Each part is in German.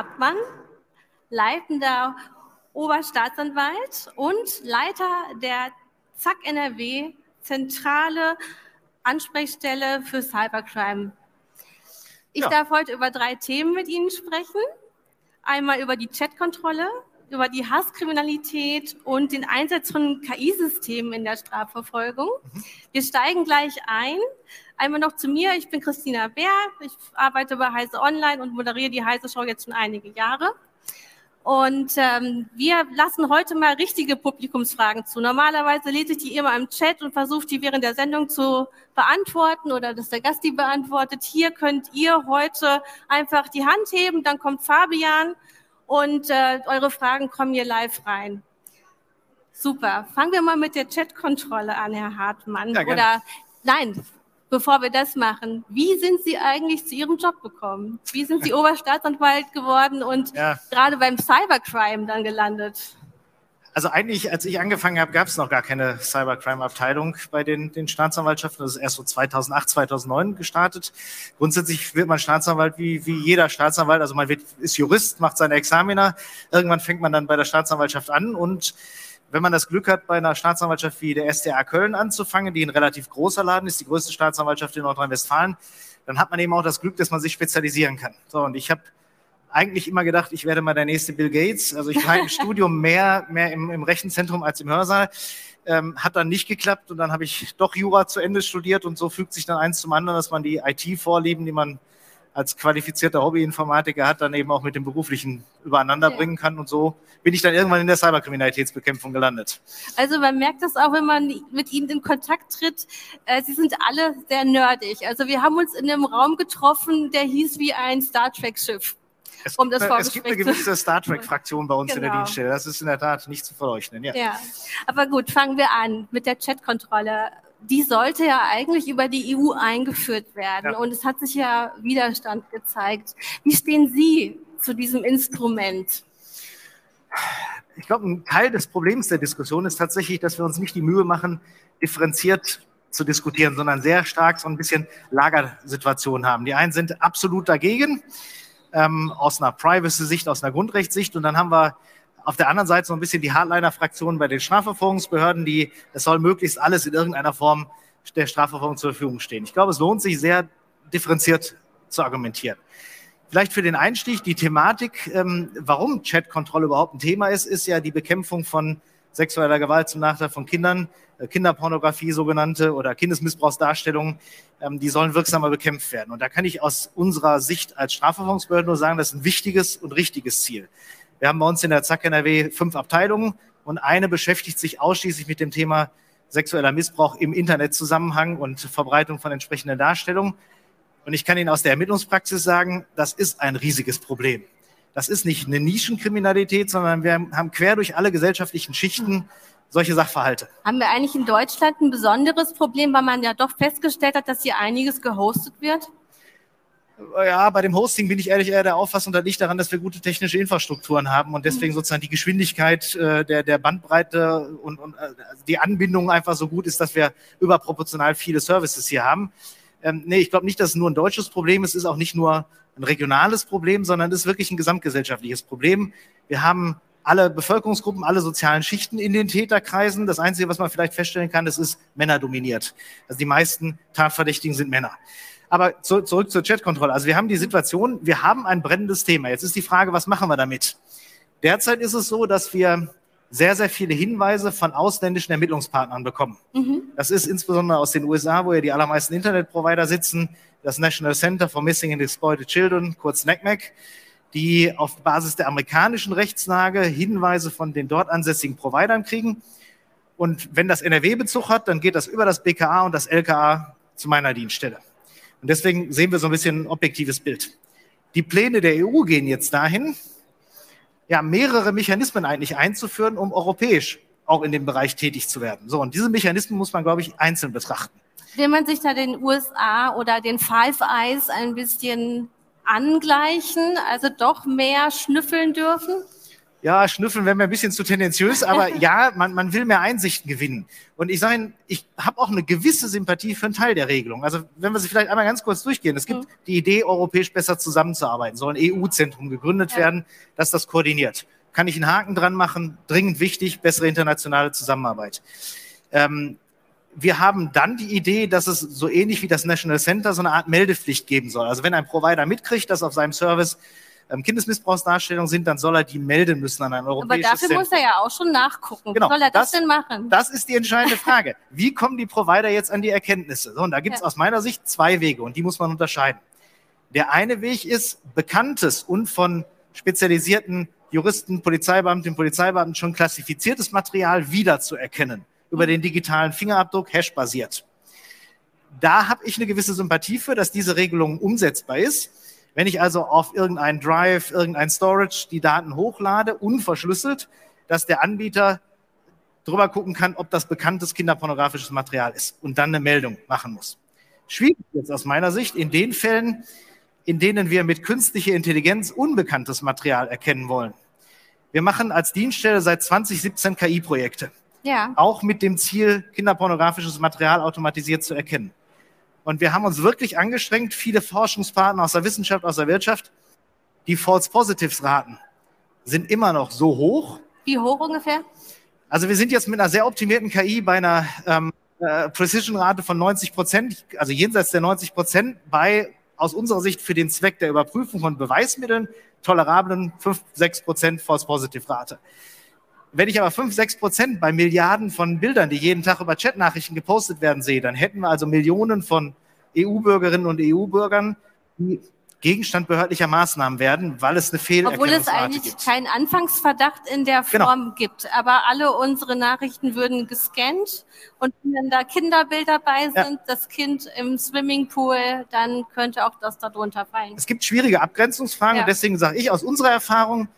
Hartmann, leitender Oberstaatsanwalt und Leiter der ZAK NRW, zentrale Ansprechstelle für Cybercrime. Ich ja. darf heute über drei Themen mit Ihnen sprechen. Einmal über die Chatkontrolle, über die Hasskriminalität und den Einsatz von KI-Systemen in der Strafverfolgung. Mhm. Wir steigen gleich ein. Einmal noch zu mir. Ich bin Christina Bär. Ich arbeite bei Heise Online und moderiere die Heise Show jetzt schon einige Jahre. Und ähm, wir lassen heute mal richtige Publikumsfragen zu. Normalerweise lese ich die immer im Chat und versuche die während der Sendung zu beantworten oder dass der Gast die beantwortet. Hier könnt ihr heute einfach die Hand heben, dann kommt Fabian und äh, eure Fragen kommen hier live rein. Super. Fangen wir mal mit der Chatkontrolle an, Herr Hartmann. Ja, Oder nein, bevor wir das machen, wie sind Sie eigentlich zu Ihrem Job gekommen? Wie sind Sie Oberstaatsanwalt geworden und ja. gerade beim Cybercrime dann gelandet? Also eigentlich, als ich angefangen habe, gab es noch gar keine Cybercrime-Abteilung bei den, den Staatsanwaltschaften. Das ist erst so 2008, 2009 gestartet. Grundsätzlich wird man Staatsanwalt wie, wie jeder Staatsanwalt. Also man wird, ist Jurist, macht seine Examiner. Irgendwann fängt man dann bei der Staatsanwaltschaft an und wenn man das Glück hat, bei einer Staatsanwaltschaft wie der SDA Köln anzufangen, die ein relativ großer Laden ist, die größte Staatsanwaltschaft in Nordrhein-Westfalen, dann hat man eben auch das Glück, dass man sich spezialisieren kann. So, und ich habe eigentlich immer gedacht, ich werde mal der nächste Bill Gates. Also ich war im Studium mehr, mehr im, im Rechenzentrum als im Hörsaal. Ähm, hat dann nicht geklappt und dann habe ich doch Jura zu Ende studiert und so fügt sich dann eins zum anderen, dass man die IT-Vorlieben, die man als qualifizierter Hobbyinformatiker hat, dann eben auch mit dem beruflichen übereinander bringen kann. Und so bin ich dann irgendwann in der Cyberkriminalitätsbekämpfung gelandet. Also man merkt das auch, wenn man mit ihnen in Kontakt tritt. Äh, sie sind alle sehr nerdig. Also wir haben uns in einem Raum getroffen, der hieß wie ein Star Trek-Schiff. Es, um das es gibt eine gewisse Star Trek-Fraktion bei uns genau. in der genau. Dienststelle. Das ist in der Tat nicht zu verleugnen. Ja. ja, aber gut, fangen wir an mit der Chatkontrolle. Die sollte ja eigentlich über die EU eingeführt werden. Ja. Und es hat sich ja Widerstand gezeigt. Wie stehen Sie zu diesem Instrument? Ich glaube, ein Teil des Problems der Diskussion ist tatsächlich, dass wir uns nicht die Mühe machen, differenziert zu diskutieren, sondern sehr stark so ein bisschen Lagersituationen haben. Die einen sind absolut dagegen, ähm, aus einer Privacy-Sicht, aus einer Grundrechtssicht. Und dann haben wir auf der anderen Seite so ein bisschen die Hardliner-Fraktion bei den Strafverfolgungsbehörden, die, es soll möglichst alles in irgendeiner Form der Strafverfolgung zur Verfügung stehen. Ich glaube, es lohnt sich sehr differenziert zu argumentieren. Vielleicht für den Einstieg die Thematik, ähm, warum Chatkontrolle überhaupt ein Thema ist, ist ja die Bekämpfung von sexueller Gewalt zum Nachteil von Kindern, äh, Kinderpornografie sogenannte oder Kindesmissbrauchsdarstellungen, ähm, die sollen wirksamer bekämpft werden. Und da kann ich aus unserer Sicht als Strafverfolgungsbehörde nur sagen, das ist ein wichtiges und richtiges Ziel. Wir haben bei uns in der ZAK NRW fünf Abteilungen und eine beschäftigt sich ausschließlich mit dem Thema sexueller Missbrauch im Internetzusammenhang und Verbreitung von entsprechenden Darstellungen. Und ich kann Ihnen aus der Ermittlungspraxis sagen, das ist ein riesiges Problem. Das ist nicht eine Nischenkriminalität, sondern wir haben quer durch alle gesellschaftlichen Schichten solche Sachverhalte. Haben wir eigentlich in Deutschland ein besonderes Problem, weil man ja doch festgestellt hat, dass hier einiges gehostet wird? Ja, bei dem Hosting bin ich ehrlich eher der Auffassung, das liegt daran, dass wir gute technische Infrastrukturen haben und deswegen mhm. sozusagen die Geschwindigkeit äh, der, der Bandbreite und, und äh, die Anbindung einfach so gut ist, dass wir überproportional viele Services hier haben. Ähm, nee, ich glaube nicht, dass es nur ein deutsches Problem ist. Es ist auch nicht nur ein regionales Problem, sondern es ist wirklich ein gesamtgesellschaftliches Problem. Wir haben alle Bevölkerungsgruppen, alle sozialen Schichten in den Täterkreisen. Das Einzige, was man vielleicht feststellen kann, das ist Männer dominiert. Also die meisten Tatverdächtigen sind Männer. Aber zu, zurück zur Chatkontrolle. Also wir haben die Situation, wir haben ein brennendes Thema. Jetzt ist die Frage, was machen wir damit? Derzeit ist es so, dass wir sehr, sehr viele Hinweise von ausländischen Ermittlungspartnern bekommen. Mhm. Das ist insbesondere aus den USA, wo ja die allermeisten Internetprovider sitzen, das National Center for Missing and Exploited Children, kurz NACMEC, die auf Basis der amerikanischen Rechtslage Hinweise von den dort ansässigen Providern kriegen. Und wenn das NRW Bezug hat, dann geht das über das BKA und das LKA zu meiner Dienststelle. Und deswegen sehen wir so ein bisschen ein objektives Bild. Die Pläne der EU gehen jetzt dahin, ja, mehrere Mechanismen eigentlich einzuführen, um europäisch auch in dem Bereich tätig zu werden. So, und diese Mechanismen muss man, glaube ich, einzeln betrachten. Will man sich da den USA oder den Five Eyes ein bisschen angleichen, also doch mehr schnüffeln dürfen? Ja, schnüffeln wäre mir ein bisschen zu tendenziös, aber ja, man, man will mehr Einsichten gewinnen. Und ich sage Ihnen, ich habe auch eine gewisse Sympathie für einen Teil der Regelung. Also wenn wir sie vielleicht einmal ganz kurz durchgehen. Es gibt mhm. die Idee, europäisch besser zusammenzuarbeiten. Soll ein EU-Zentrum gegründet ja. werden, das das koordiniert. Kann ich einen Haken dran machen? Dringend wichtig, bessere internationale Zusammenarbeit. Ähm, wir haben dann die Idee, dass es so ähnlich wie das National Center so eine Art Meldepflicht geben soll. Also wenn ein Provider mitkriegt, dass auf seinem Service ähm, Kindesmissbrauchsdarstellungen sind, dann soll er die melden müssen an ein europäisches Aber dafür Zentrum. muss er ja auch schon nachgucken. Genau, soll er das, das, denn machen? Das ist die entscheidende Frage. Wie kommen die Provider jetzt an die Erkenntnisse? So, und da gibt es ja. aus meiner Sicht zwei Wege und die muss man unterscheiden. Der eine Weg ist, bekanntes und von spezialisierten Juristen, Polizeibeamtinnen, Polizeibeamten schon klassifiziertes Material wiederzuerkennen über den digitalen Fingerabdruck, hash-basiert. Da habe ich eine gewisse Sympathie für, dass diese Regelung umsetzbar ist. Wenn ich also auf irgendeinen Drive, irgendein Storage die Daten hochlade, unverschlüsselt, dass der Anbieter drüber gucken kann, ob das bekanntes kinderpornografisches Material ist und dann eine Meldung machen muss. Schwierig jetzt aus meiner Sicht in den Fällen, in denen wir mit künstlicher Intelligenz unbekanntes Material erkennen wollen. Wir machen als Dienststelle seit 2017 KI-Projekte. Ja. Auch mit dem Ziel, kinderpornografisches Material automatisiert zu erkennen. Und wir haben uns wirklich angestrengt, viele Forschungspartner aus der Wissenschaft, aus der Wirtschaft, die False Positives raten, sind immer noch so hoch. Wie hoch ungefähr? Also wir sind jetzt mit einer sehr optimierten KI bei einer ähm, äh, Precision-Rate von 90 Prozent, also jenseits der 90 Prozent, bei aus unserer Sicht für den Zweck der Überprüfung von Beweismitteln tolerablen 5, 6 Prozent False Positive Rate. Wenn ich aber 5, 6 Prozent bei Milliarden von Bildern, die jeden Tag über Chatnachrichten gepostet werden, sehe, dann hätten wir also Millionen von EU-Bürgerinnen und EU-Bürgern, die Gegenstand behördlicher Maßnahmen werden, weil es eine Fehlerkennungsrate gibt. Obwohl es eigentlich gibt. keinen Anfangsverdacht in der genau. Form genau. gibt. Aber alle unsere Nachrichten würden gescannt und wenn da Kinderbilder bei sind, ja. das Kind im Swimmingpool, dann könnte auch das darunter fallen. Es gibt schwierige Abgrenzungsfragen ja. und deswegen sage ich aus unserer Erfahrung,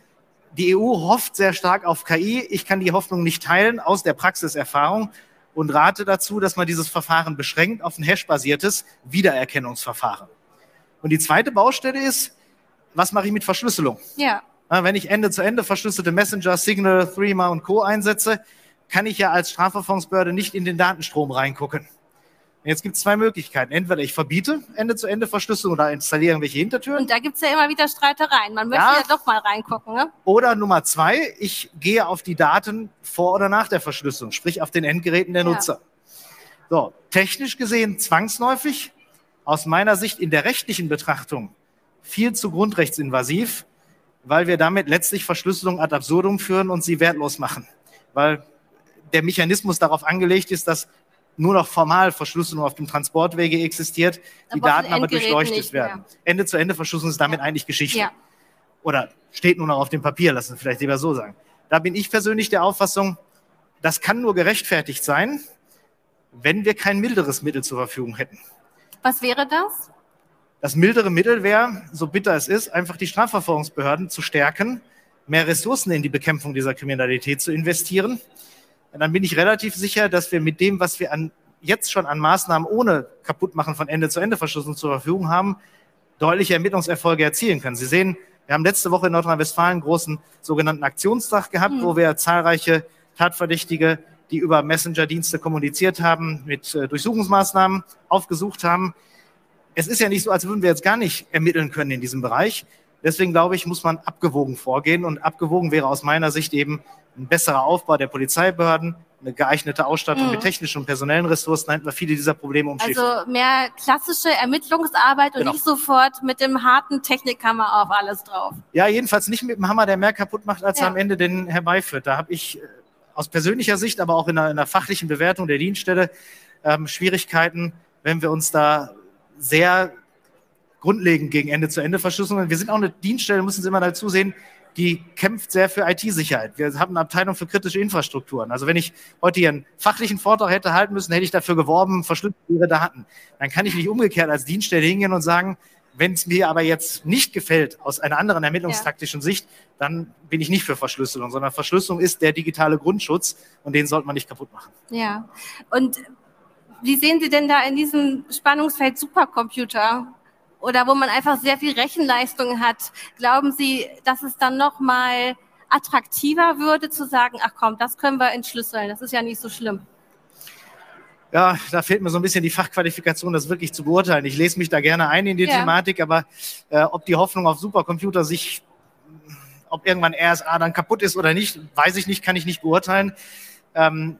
die EU hofft sehr stark auf KI. Ich kann die Hoffnung nicht teilen aus der Praxiserfahrung und rate dazu, dass man dieses Verfahren beschränkt auf ein hash-basiertes Wiedererkennungsverfahren. Und die zweite Baustelle ist, was mache ich mit Verschlüsselung? Ja. Wenn ich Ende-zu-Ende verschlüsselte Messenger, Signal, Threema und Co. einsetze, kann ich ja als Strafverfolgungsbehörde nicht in den Datenstrom reingucken. Jetzt gibt es zwei Möglichkeiten. Entweder ich verbiete Ende-zu-Ende-Verschlüsselung oder installiere irgendwelche Hintertüren. Und da gibt es ja immer wieder Streitereien. Man möchte ja, ja doch mal reingucken. Ne? Oder Nummer zwei, ich gehe auf die Daten vor oder nach der Verschlüsselung, sprich auf den Endgeräten der ja. Nutzer. So, technisch gesehen zwangsläufig, aus meiner Sicht in der rechtlichen Betrachtung viel zu grundrechtsinvasiv, weil wir damit letztlich Verschlüsselung ad absurdum führen und sie wertlos machen. Weil der Mechanismus darauf angelegt ist, dass nur noch formal Verschlüsselung auf dem Transportwege existiert, die aber Daten aber durchleuchtet werden. Ende-zu-Ende-Verschlüsselung ist damit eigentlich Geschichte. Ja. Oder steht nur noch auf dem Papier, lassen wir vielleicht lieber so sagen. Da bin ich persönlich der Auffassung, das kann nur gerechtfertigt sein, wenn wir kein milderes Mittel zur Verfügung hätten. Was wäre das? Das mildere Mittel wäre, so bitter es ist, einfach die Strafverfolgungsbehörden zu stärken, mehr Ressourcen in die Bekämpfung dieser Kriminalität zu investieren dann bin ich relativ sicher, dass wir mit dem, was wir an, jetzt schon an Maßnahmen ohne Kaputtmachen von Ende-zu-Ende-Verschlüsselung zur Verfügung haben, deutliche Ermittlungserfolge erzielen können. Sie sehen, wir haben letzte Woche in Nordrhein-Westfalen einen großen sogenannten Aktionstag gehabt, mhm. wo wir zahlreiche Tatverdächtige, die über Messenger-Dienste kommuniziert haben, mit äh, Durchsuchungsmaßnahmen aufgesucht haben. Es ist ja nicht so, als würden wir jetzt gar nicht ermitteln können in diesem Bereich. Deswegen glaube ich, muss man abgewogen vorgehen. Und abgewogen wäre aus meiner Sicht eben ein besserer Aufbau der Polizeibehörden, eine geeignete Ausstattung mhm. mit technischen und personellen Ressourcen, hätten wir viele dieser Probleme umschiffen. Also mehr klassische Ermittlungsarbeit und genau. nicht sofort mit dem harten Technikhammer auf alles drauf. Ja, jedenfalls nicht mit dem Hammer, der mehr kaputt macht, als ja. er am Ende den herbeiführt. Da habe ich äh, aus persönlicher Sicht, aber auch in einer, in einer fachlichen Bewertung der Dienststelle ähm, Schwierigkeiten, wenn wir uns da sehr grundlegend gegen Ende-zu-Ende-Verschlüsselung. Wir sind auch eine Dienststelle, müssen Sie immer dazu sehen, die kämpft sehr für IT-Sicherheit. Wir haben eine Abteilung für kritische Infrastrukturen. Also wenn ich heute hier einen fachlichen Vortrag hätte halten müssen, hätte ich dafür geworben, verschlüsselt Ihre Daten. Dann kann ich nicht umgekehrt als Dienststelle hingehen und sagen, wenn es mir aber jetzt nicht gefällt aus einer anderen ermittlungstaktischen ja. Sicht, dann bin ich nicht für Verschlüsselung, sondern Verschlüsselung ist der digitale Grundschutz und den sollte man nicht kaputt machen. Ja. Und wie sehen Sie denn da in diesem Spannungsfeld Supercomputer? Oder wo man einfach sehr viel Rechenleistung hat, glauben Sie, dass es dann nochmal attraktiver würde, zu sagen, ach komm, das können wir entschlüsseln, das ist ja nicht so schlimm? Ja, da fehlt mir so ein bisschen die Fachqualifikation, das wirklich zu beurteilen. Ich lese mich da gerne ein in die ja. Thematik, aber äh, ob die Hoffnung auf Supercomputer sich, ob irgendwann RSA dann kaputt ist oder nicht, weiß ich nicht, kann ich nicht beurteilen. Ähm,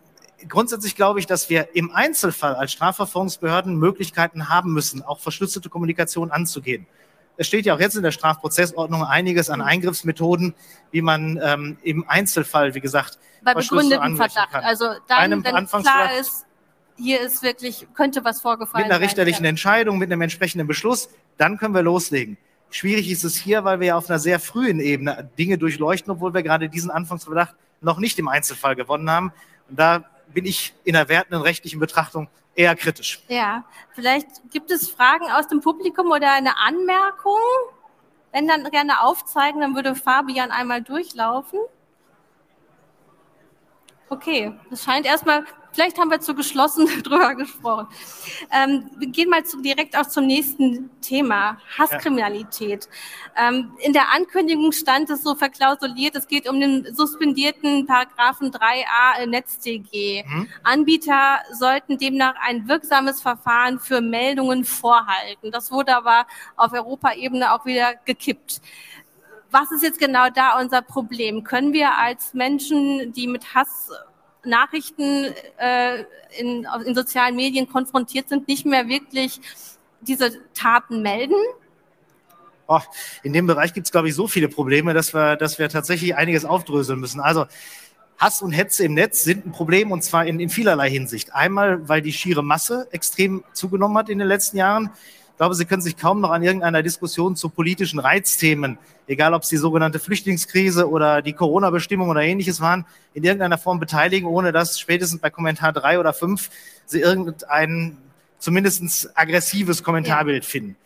grundsätzlich glaube ich, dass wir im Einzelfall als Strafverfolgungsbehörden Möglichkeiten haben müssen, auch verschlüsselte Kommunikation anzugehen. Es steht ja auch jetzt in der Strafprozessordnung einiges an Eingriffsmethoden, wie man ähm, im Einzelfall, wie gesagt, bei begründetem Verdacht. Kann. Also dann, wenn klar ist, hier ist wirklich, könnte was vorgefallen sein. Mit einer richterlichen sein. Entscheidung, mit einem entsprechenden Beschluss, dann können wir loslegen. Schwierig ist es hier, weil wir ja auf einer sehr frühen Ebene Dinge durchleuchten, obwohl wir gerade diesen Anfangsverdacht noch nicht im Einzelfall gewonnen haben. Und da bin ich in der wertenden rechtlichen Betrachtung eher kritisch. Ja, vielleicht gibt es Fragen aus dem Publikum oder eine Anmerkung. Wenn dann gerne aufzeigen, dann würde Fabian einmal durchlaufen. Okay, das scheint erstmal Vielleicht haben wir zu geschlossen drüber gesprochen. Ähm, wir gehen mal zu, direkt auch zum nächsten Thema, Hasskriminalität. Ja. Ähm, in der Ankündigung stand es so verklausuliert, es geht um den suspendierten Paragraphen 3a NetzDG. Mhm. Anbieter sollten demnach ein wirksames Verfahren für Meldungen vorhalten. Das wurde aber auf Europaebene auch wieder gekippt was ist jetzt genau da unser Problem? Können wir als Menschen, die mit Hass Nachrichten äh, in, in sozialen Medien konfrontiert sind, nicht mehr wirklich diese Taten melden? Oh, in dem Bereich gibt es, glaube ich, so viele Probleme, dass wir, dass wir tatsächlich einiges aufdröseln müssen. Also Hass und Hetze im Netz sind ein Problem und zwar in, in vielerlei Hinsicht. Einmal, weil die schiere Masse extrem zugenommen hat in den letzten Jahren. Ich glaube, Sie können sich kaum noch an irgendeiner Diskussion zu politischen Reizthemen, egal ob es die sogenannte Flüchtlingskrise oder die Corona-Bestimmung oder ähnliches waren, in irgendeiner Form beteiligen, ohne dass spätestens bei Kommentar drei oder fünf Sie irgendein zumindest aggressives Kommentarbild ja. finden.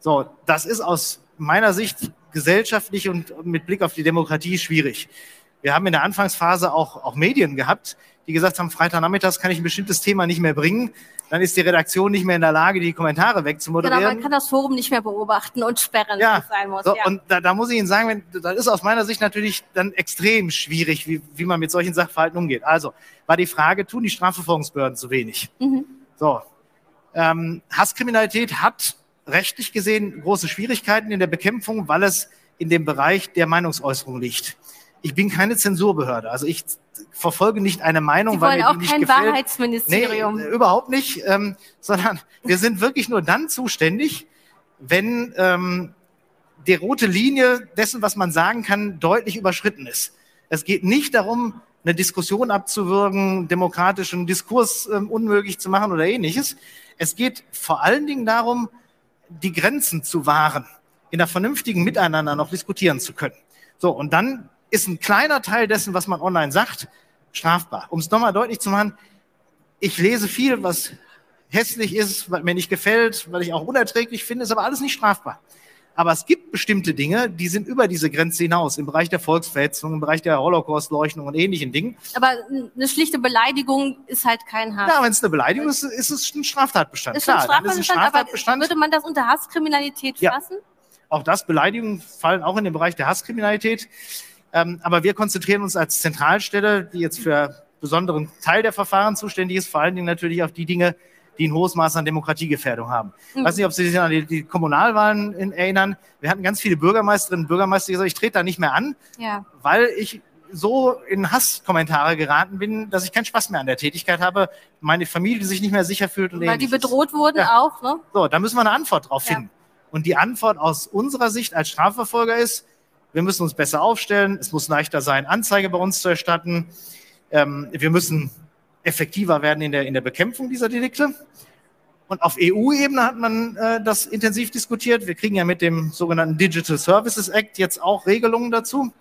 So, das ist aus meiner Sicht gesellschaftlich und mit Blick auf die Demokratie schwierig. Wir haben in der Anfangsphase auch, auch Medien gehabt, die gesagt haben, Freitagnachmittags kann ich ein bestimmtes Thema nicht mehr bringen. Dann ist die Redaktion nicht mehr in der Lage, die Kommentare wegzumoderieren. Genau, man kann das Forum nicht mehr beobachten und sperren, ja, es sein muss. So, ja. Und da, da, muss ich Ihnen sagen, wenn, das ist aus meiner Sicht natürlich dann extrem schwierig, wie, wie man mit solchen Sachverhalten umgeht. Also war die Frage, tun die Strafverfolgungsbehörden zu wenig? Mhm. So, ähm, Hasskriminalität hat rechtlich gesehen große Schwierigkeiten in der Bekämpfung, weil es in dem Bereich der Meinungsäußerung liegt ich bin keine Zensurbehörde. Also ich verfolge nicht eine Meinung, Sie weil mir auch die nicht kein gefällt. Wahrheitsministerium. Nee, überhaupt nicht, ähm, sondern wir sind wirklich nur dann zuständig, wenn ähm, die rote Linie dessen, was man sagen kann, deutlich überschritten ist. Es geht nicht darum, eine Diskussion abzuwürgen, demokratischen Diskurs ähm, unmöglich zu machen oder ähnliches. Es geht vor allen Dingen darum, die Grenzen zu wahren, in einer vernünftigen Miteinander noch diskutieren zu können. So, und dann ist ein kleiner Teil dessen, was man online sagt, strafbar. Um es nochmal deutlich zu machen, ich lese viel, was hässlich ist, was mir nicht gefällt, weil ich auch unerträglich finde, ist aber alles nicht strafbar. Aber es gibt bestimmte Dinge, die sind über diese Grenze hinaus, im Bereich der Volksverhetzung, im Bereich der Holocaust-Leugnung und ähnlichen Dingen. Aber eine schlichte Beleidigung ist halt kein Hass. Ja, wenn es eine Beleidigung ist, ist es ein Straftatbestand. Ist Klar, ein Straftatbestand, ist ein Straftatbestand. würde man das unter Hasskriminalität fassen? Ja. Auch das, Beleidigungen fallen auch in den Bereich der Hasskriminalität. Ähm, aber wir konzentrieren uns als Zentralstelle, die jetzt für besonderen Teil der Verfahren zuständig ist, vor allen Dingen natürlich auf die Dinge, die ein hohes Maß an Demokratiegefährdung haben. Ich mhm. weiß nicht, ob Sie sich an die, die Kommunalwahlen in, erinnern. Wir hatten ganz viele Bürgermeisterinnen und Bürgermeister, die gesagt ich trete da nicht mehr an, ja. weil ich so in Hasskommentare geraten bin, dass ich keinen Spaß mehr an der Tätigkeit habe, meine Familie sich nicht mehr sicher fühlt. Und weil ähnliches. die bedroht wurden ja. auch, ne? So, da müssen wir eine Antwort drauf finden. Und die Antwort aus unserer Sicht als Strafverfolger ist, wir müssen uns besser aufstellen. Es muss leichter sein, Anzeige bei uns zu erstatten. Ähm, wir müssen effektiver werden in der, in der Bekämpfung dieser Delikte. Und auf EU-Ebene hat man äh, das intensiv diskutiert. Wir kriegen ja mit dem sogenannten Digital Services Act jetzt auch Regelungen dazu.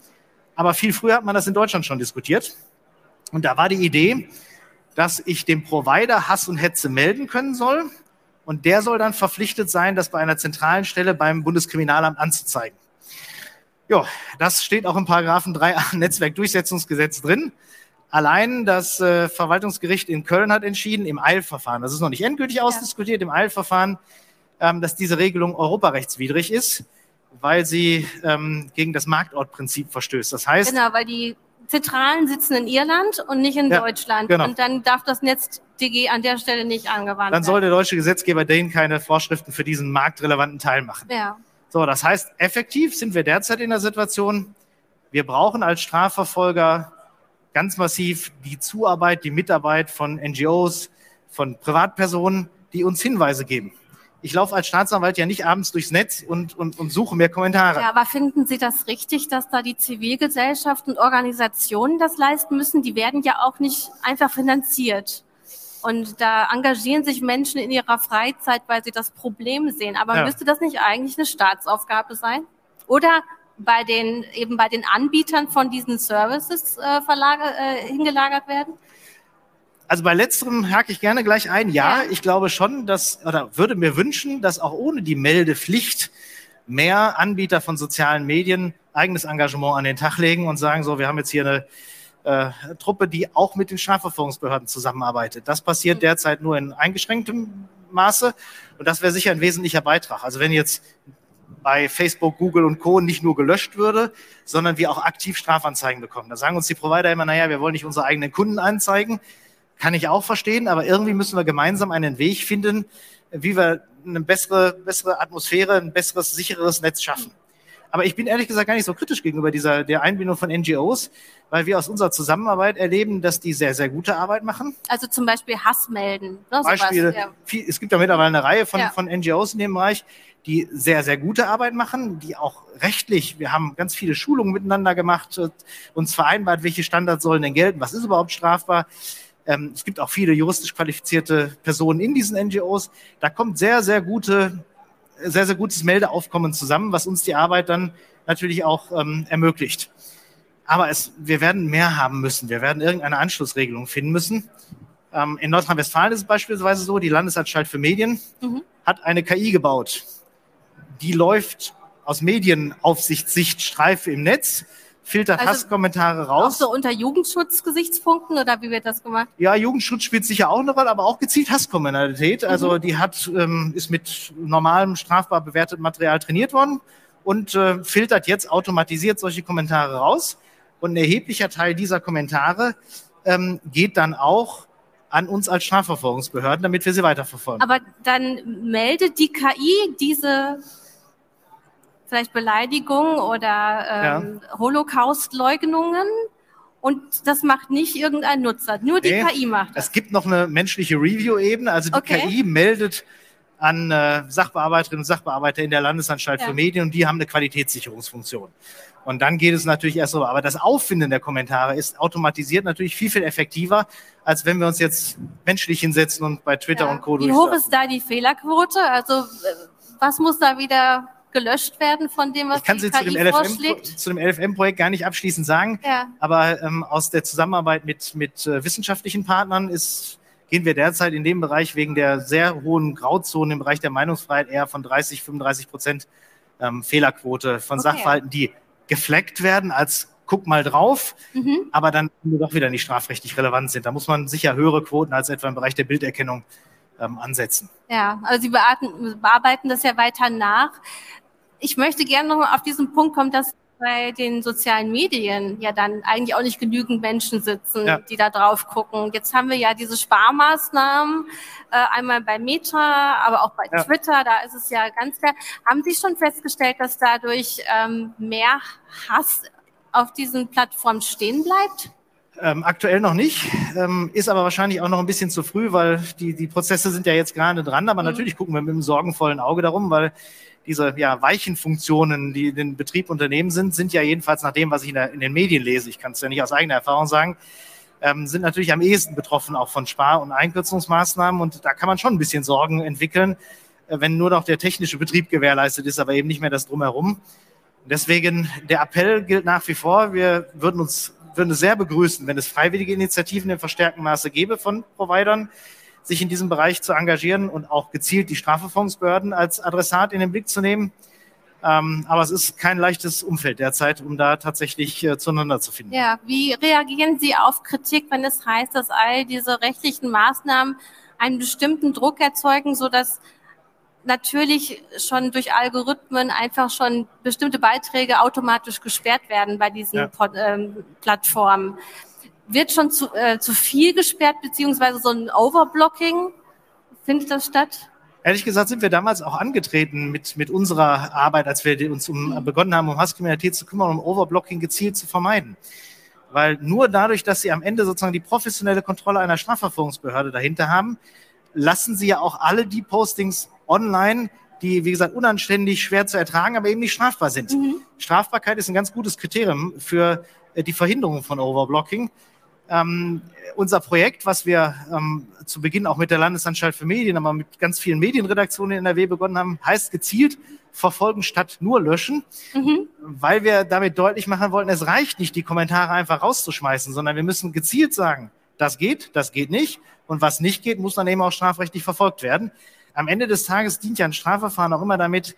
Aber viel früher hat man das in Deutschland schon diskutiert. Und da war die Idee, dass ich dem Provider Hass und Hetze melden können soll. Und der soll dann verpflichtet sein, das bei einer zentralen Stelle beim Bundeskriminalamt anzuzeigen. Ja, das steht auch im Paragraphen 3 Netzwerkdurchsetzungsgesetz drin. Allein das äh, Verwaltungsgericht in Köln hat entschieden, im Eilverfahren, das ist noch nicht endgültig ausdiskutiert, im Eilverfahren, ähm, dass diese Regelung europarechtswidrig ist, weil sie ähm, gegen das Marktortprinzip verstößt. Das heißt, Genau, weil die Zentralen sitzen in Irland und nicht in Ja, Deutschland. genau. Und dann darf das NetzDG an der Stelle nicht angewandt dann soll werden. der deutsche Gesetzgeber denen keine Vorschriften für diesen marktrelevanten Teil machen. Ja. So, das heißt, effektiv sind wir derzeit in der Situation, wir brauchen als Strafverfolger ganz massiv die Zuarbeit, die Mitarbeit von NGOs, von Privatpersonen, die uns Hinweise geben. Ich laufe als Staatsanwalt ja nicht abends durchs Netz und, und, und suche mir Kommentare. ja, aber finden Sie das richtig, dass da die Zivilgesellschaft und Organisationen das leisten müssen? Die werden ja auch nicht einfach finanziert. Und da engagieren sich Menschen in ihrer Freizeit, weil sie das Problem sehen. Aber Ja. müsste das nicht eigentlich eine Staatsaufgabe sein? Oder bei den, eben bei den Anbietern von diesen Services äh, verlager, äh, hingelagert werden? Also bei letzterem hake ich gerne gleich ein. Ja, Ja. ich glaube schon, dass, oder würde mir wünschen, dass auch ohne die Meldepflicht mehr Anbieter von sozialen Medien eigenes Engagement an den Tag legen und sagen, so, wir haben jetzt hier eine äh, Truppe, die auch mit den Strafverfolgungsbehörden zusammenarbeitet. Das passiert derzeit nur in eingeschränktem Maße und das wäre sicher ein wesentlicher Beitrag. Also wenn jetzt bei Facebook, Google und Co. nicht nur gelöscht würde, sondern wir auch aktiv Strafanzeigen bekommen. Da sagen uns die Provider immer, naja, wir wollen nicht unsere eigenen Kunden anzeigen. Kann ich auch verstehen, aber irgendwie müssen wir gemeinsam einen Weg finden, wie wir eine bessere, bessere Atmosphäre, ein besseres, sicheres Netz schaffen. Aber ich bin ehrlich gesagt gar nicht so kritisch gegenüber dieser, der Einbindung von NGOs, weil wir aus unserer Zusammenarbeit erleben, dass die sehr, sehr gute Arbeit machen. Also zum Beispiel Hass melden. Ne, sowas, Beispiele, ja. viel, es gibt ja mittlerweile eine Reihe von, Ja. von NGOs in dem Bereich, die sehr, sehr gute Arbeit machen, die auch rechtlich, wir haben ganz viele Schulungen miteinander gemacht, äh, uns vereinbart, welche Standards sollen denn gelten, was ist überhaupt strafbar. Ähm, es gibt auch viele juristisch qualifizierte Personen in diesen NGOs. Da kommt sehr, sehr gute, sehr, sehr gutes Meldeaufkommen zusammen, was uns die Arbeit dann natürlich auch ähm, ermöglicht. Aber es, wir werden mehr haben müssen. Wir werden irgendeine Anschlussregelung finden müssen. Ähm, in Nordrhein-Westfalen ist es beispielsweise so, die Landesanstalt für Medien Mhm. hat eine KI gebaut. Die läuft aus Medienaufsichtssicht Streife im Netz, filtert Also Hasskommentare Auch raus. so unter Jugendschutzgesichtspunkten oder wie wird das gemacht? Ja, Jugendschutz spielt sicher auch eine Rolle, aber auch gezielt Hasskriminalität. Mhm. Also die hat, ähm, ist mit normalem strafbar bewertetem Material trainiert worden und äh, filtert jetzt automatisiert solche Kommentare raus. Und ein erheblicher Teil dieser Kommentare ähm, geht dann auch an uns als Strafverfolgungsbehörden, damit wir sie weiterverfolgen. Aber dann meldet die KI diese vielleicht Beleidigung oder ähm, Holocaust-Leugnungen und das macht nicht irgendein Nutzer, nur die Nee, KI macht das. Es gibt noch eine menschliche Review-Ebene. Also die Okay. KI meldet an äh, Sachbearbeiterinnen und Sachbearbeiter in der Landesanstalt Ja. für Medien und die haben eine Qualitätssicherungsfunktion. Und dann geht es natürlich erst so. Aber das Auffinden der Kommentare ist automatisiert natürlich viel, viel effektiver, als wenn wir uns jetzt menschlich hinsetzen und bei Twitter Ja. und Co. Wie hoch ist da die Fehlerquote? Also äh, was muss da wieder gelöscht werden von dem, was Ich kann die sie zu KI dem, LFM, vorschlägt? zu dem LFM-Projekt gar nicht abschließend sagen. Ja. Aber ähm, aus der Zusammenarbeit mit, mit äh, wissenschaftlichen Partnern ist, gehen wir derzeit in dem Bereich wegen der sehr hohen Grauzonen im Bereich der Meinungsfreiheit eher von 30, 35 Prozent ähm, Fehlerquote von Okay. Sachverhalten, die gefleckt werden als guck mal drauf, Mhm. aber dann doch wieder nicht strafrechtlich relevant sind. Da muss man sicher höhere Quoten als etwa im Bereich der Bilderkennung ähm, ansetzen. Ja, also Sie bearbeiten das ja weiter nach. Ich möchte gerne noch auf diesen Punkt kommen, dass bei den sozialen Medien ja dann eigentlich auch nicht genügend Menschen sitzen, Ja. die da drauf gucken. Jetzt haben wir ja diese Sparmaßnahmen, äh, einmal bei Meta, aber auch bei Ja. Twitter, da ist es ja ganz klar. Haben Sie schon festgestellt, dass dadurch ähm, mehr Hass auf diesen Plattformen stehen bleibt? Ähm, aktuell noch nicht, ähm, ist aber wahrscheinlich auch noch ein bisschen zu früh, weil die, die Prozesse sind ja jetzt gerade dran. Aber Mhm. natürlich gucken wir mit einem sorgenvollen Auge darum, weil diese ja, weichen Funktionen, die in den Betrieb Unternehmen sind, sind ja jedenfalls nach dem, was ich in, der, in den Medien lese, ich kann es ja nicht aus eigener Erfahrung sagen, ähm, sind natürlich am ehesten betroffen auch von Spar- und Einkürzungsmaßnahmen. Und da kann man schon ein bisschen Sorgen entwickeln, äh, wenn nur noch der technische Betrieb gewährleistet ist, aber eben nicht mehr das Drumherum. Deswegen der Appell gilt nach wie vor. Wir würden uns würden es sehr begrüßen, wenn es freiwillige Initiativen im verstärkten Maße gäbe von Providern, sich in diesem Bereich zu engagieren und auch gezielt die Strafverfolgungsbehörden als Adressat in den Blick zu nehmen. Ähm, aber es ist kein leichtes Umfeld derzeit, um da tatsächlich äh, zueinander zu finden. Ja, wie reagieren Sie auf Kritik, wenn es heißt, dass all diese rechtlichen Maßnahmen einen bestimmten Druck erzeugen, so dass natürlich schon durch Algorithmen einfach schon bestimmte Beiträge automatisch gesperrt werden bei diesen ja. ähm, Plattformen. Wird schon zu, äh, zu viel gesperrt, beziehungsweise so ein Overblocking? Findet das statt? Ehrlich gesagt sind wir damals auch angetreten mit, mit unserer Arbeit, als wir uns um, mhm. begonnen haben, um Hasskriminalität zu kümmern, um Overblocking gezielt zu vermeiden. Weil nur dadurch, dass sie am Ende sozusagen die professionelle Kontrolle einer Strafverfolgungsbehörde dahinter haben, lassen sie ja auch alle die Postings online, die, wie gesagt, unanständig, schwer zu ertragen, aber eben nicht strafbar sind. Mhm. Strafbarkeit ist ein ganz gutes Kriterium für äh, die Verhinderung von Overblocking. Ähm, unser Projekt, was wir ähm, zu Beginn auch mit der Landesanstalt für Medien, aber mit ganz vielen Medienredaktionen in NRW begonnen haben, heißt gezielt verfolgen statt nur löschen, mhm. weil wir damit deutlich machen wollten, es reicht nicht, die Kommentare einfach rauszuschmeißen, sondern wir müssen gezielt sagen, das geht, das geht nicht und was nicht geht, muss dann eben auch strafrechtlich verfolgt werden. Am Ende des Tages dient ja ein Strafverfahren auch immer damit,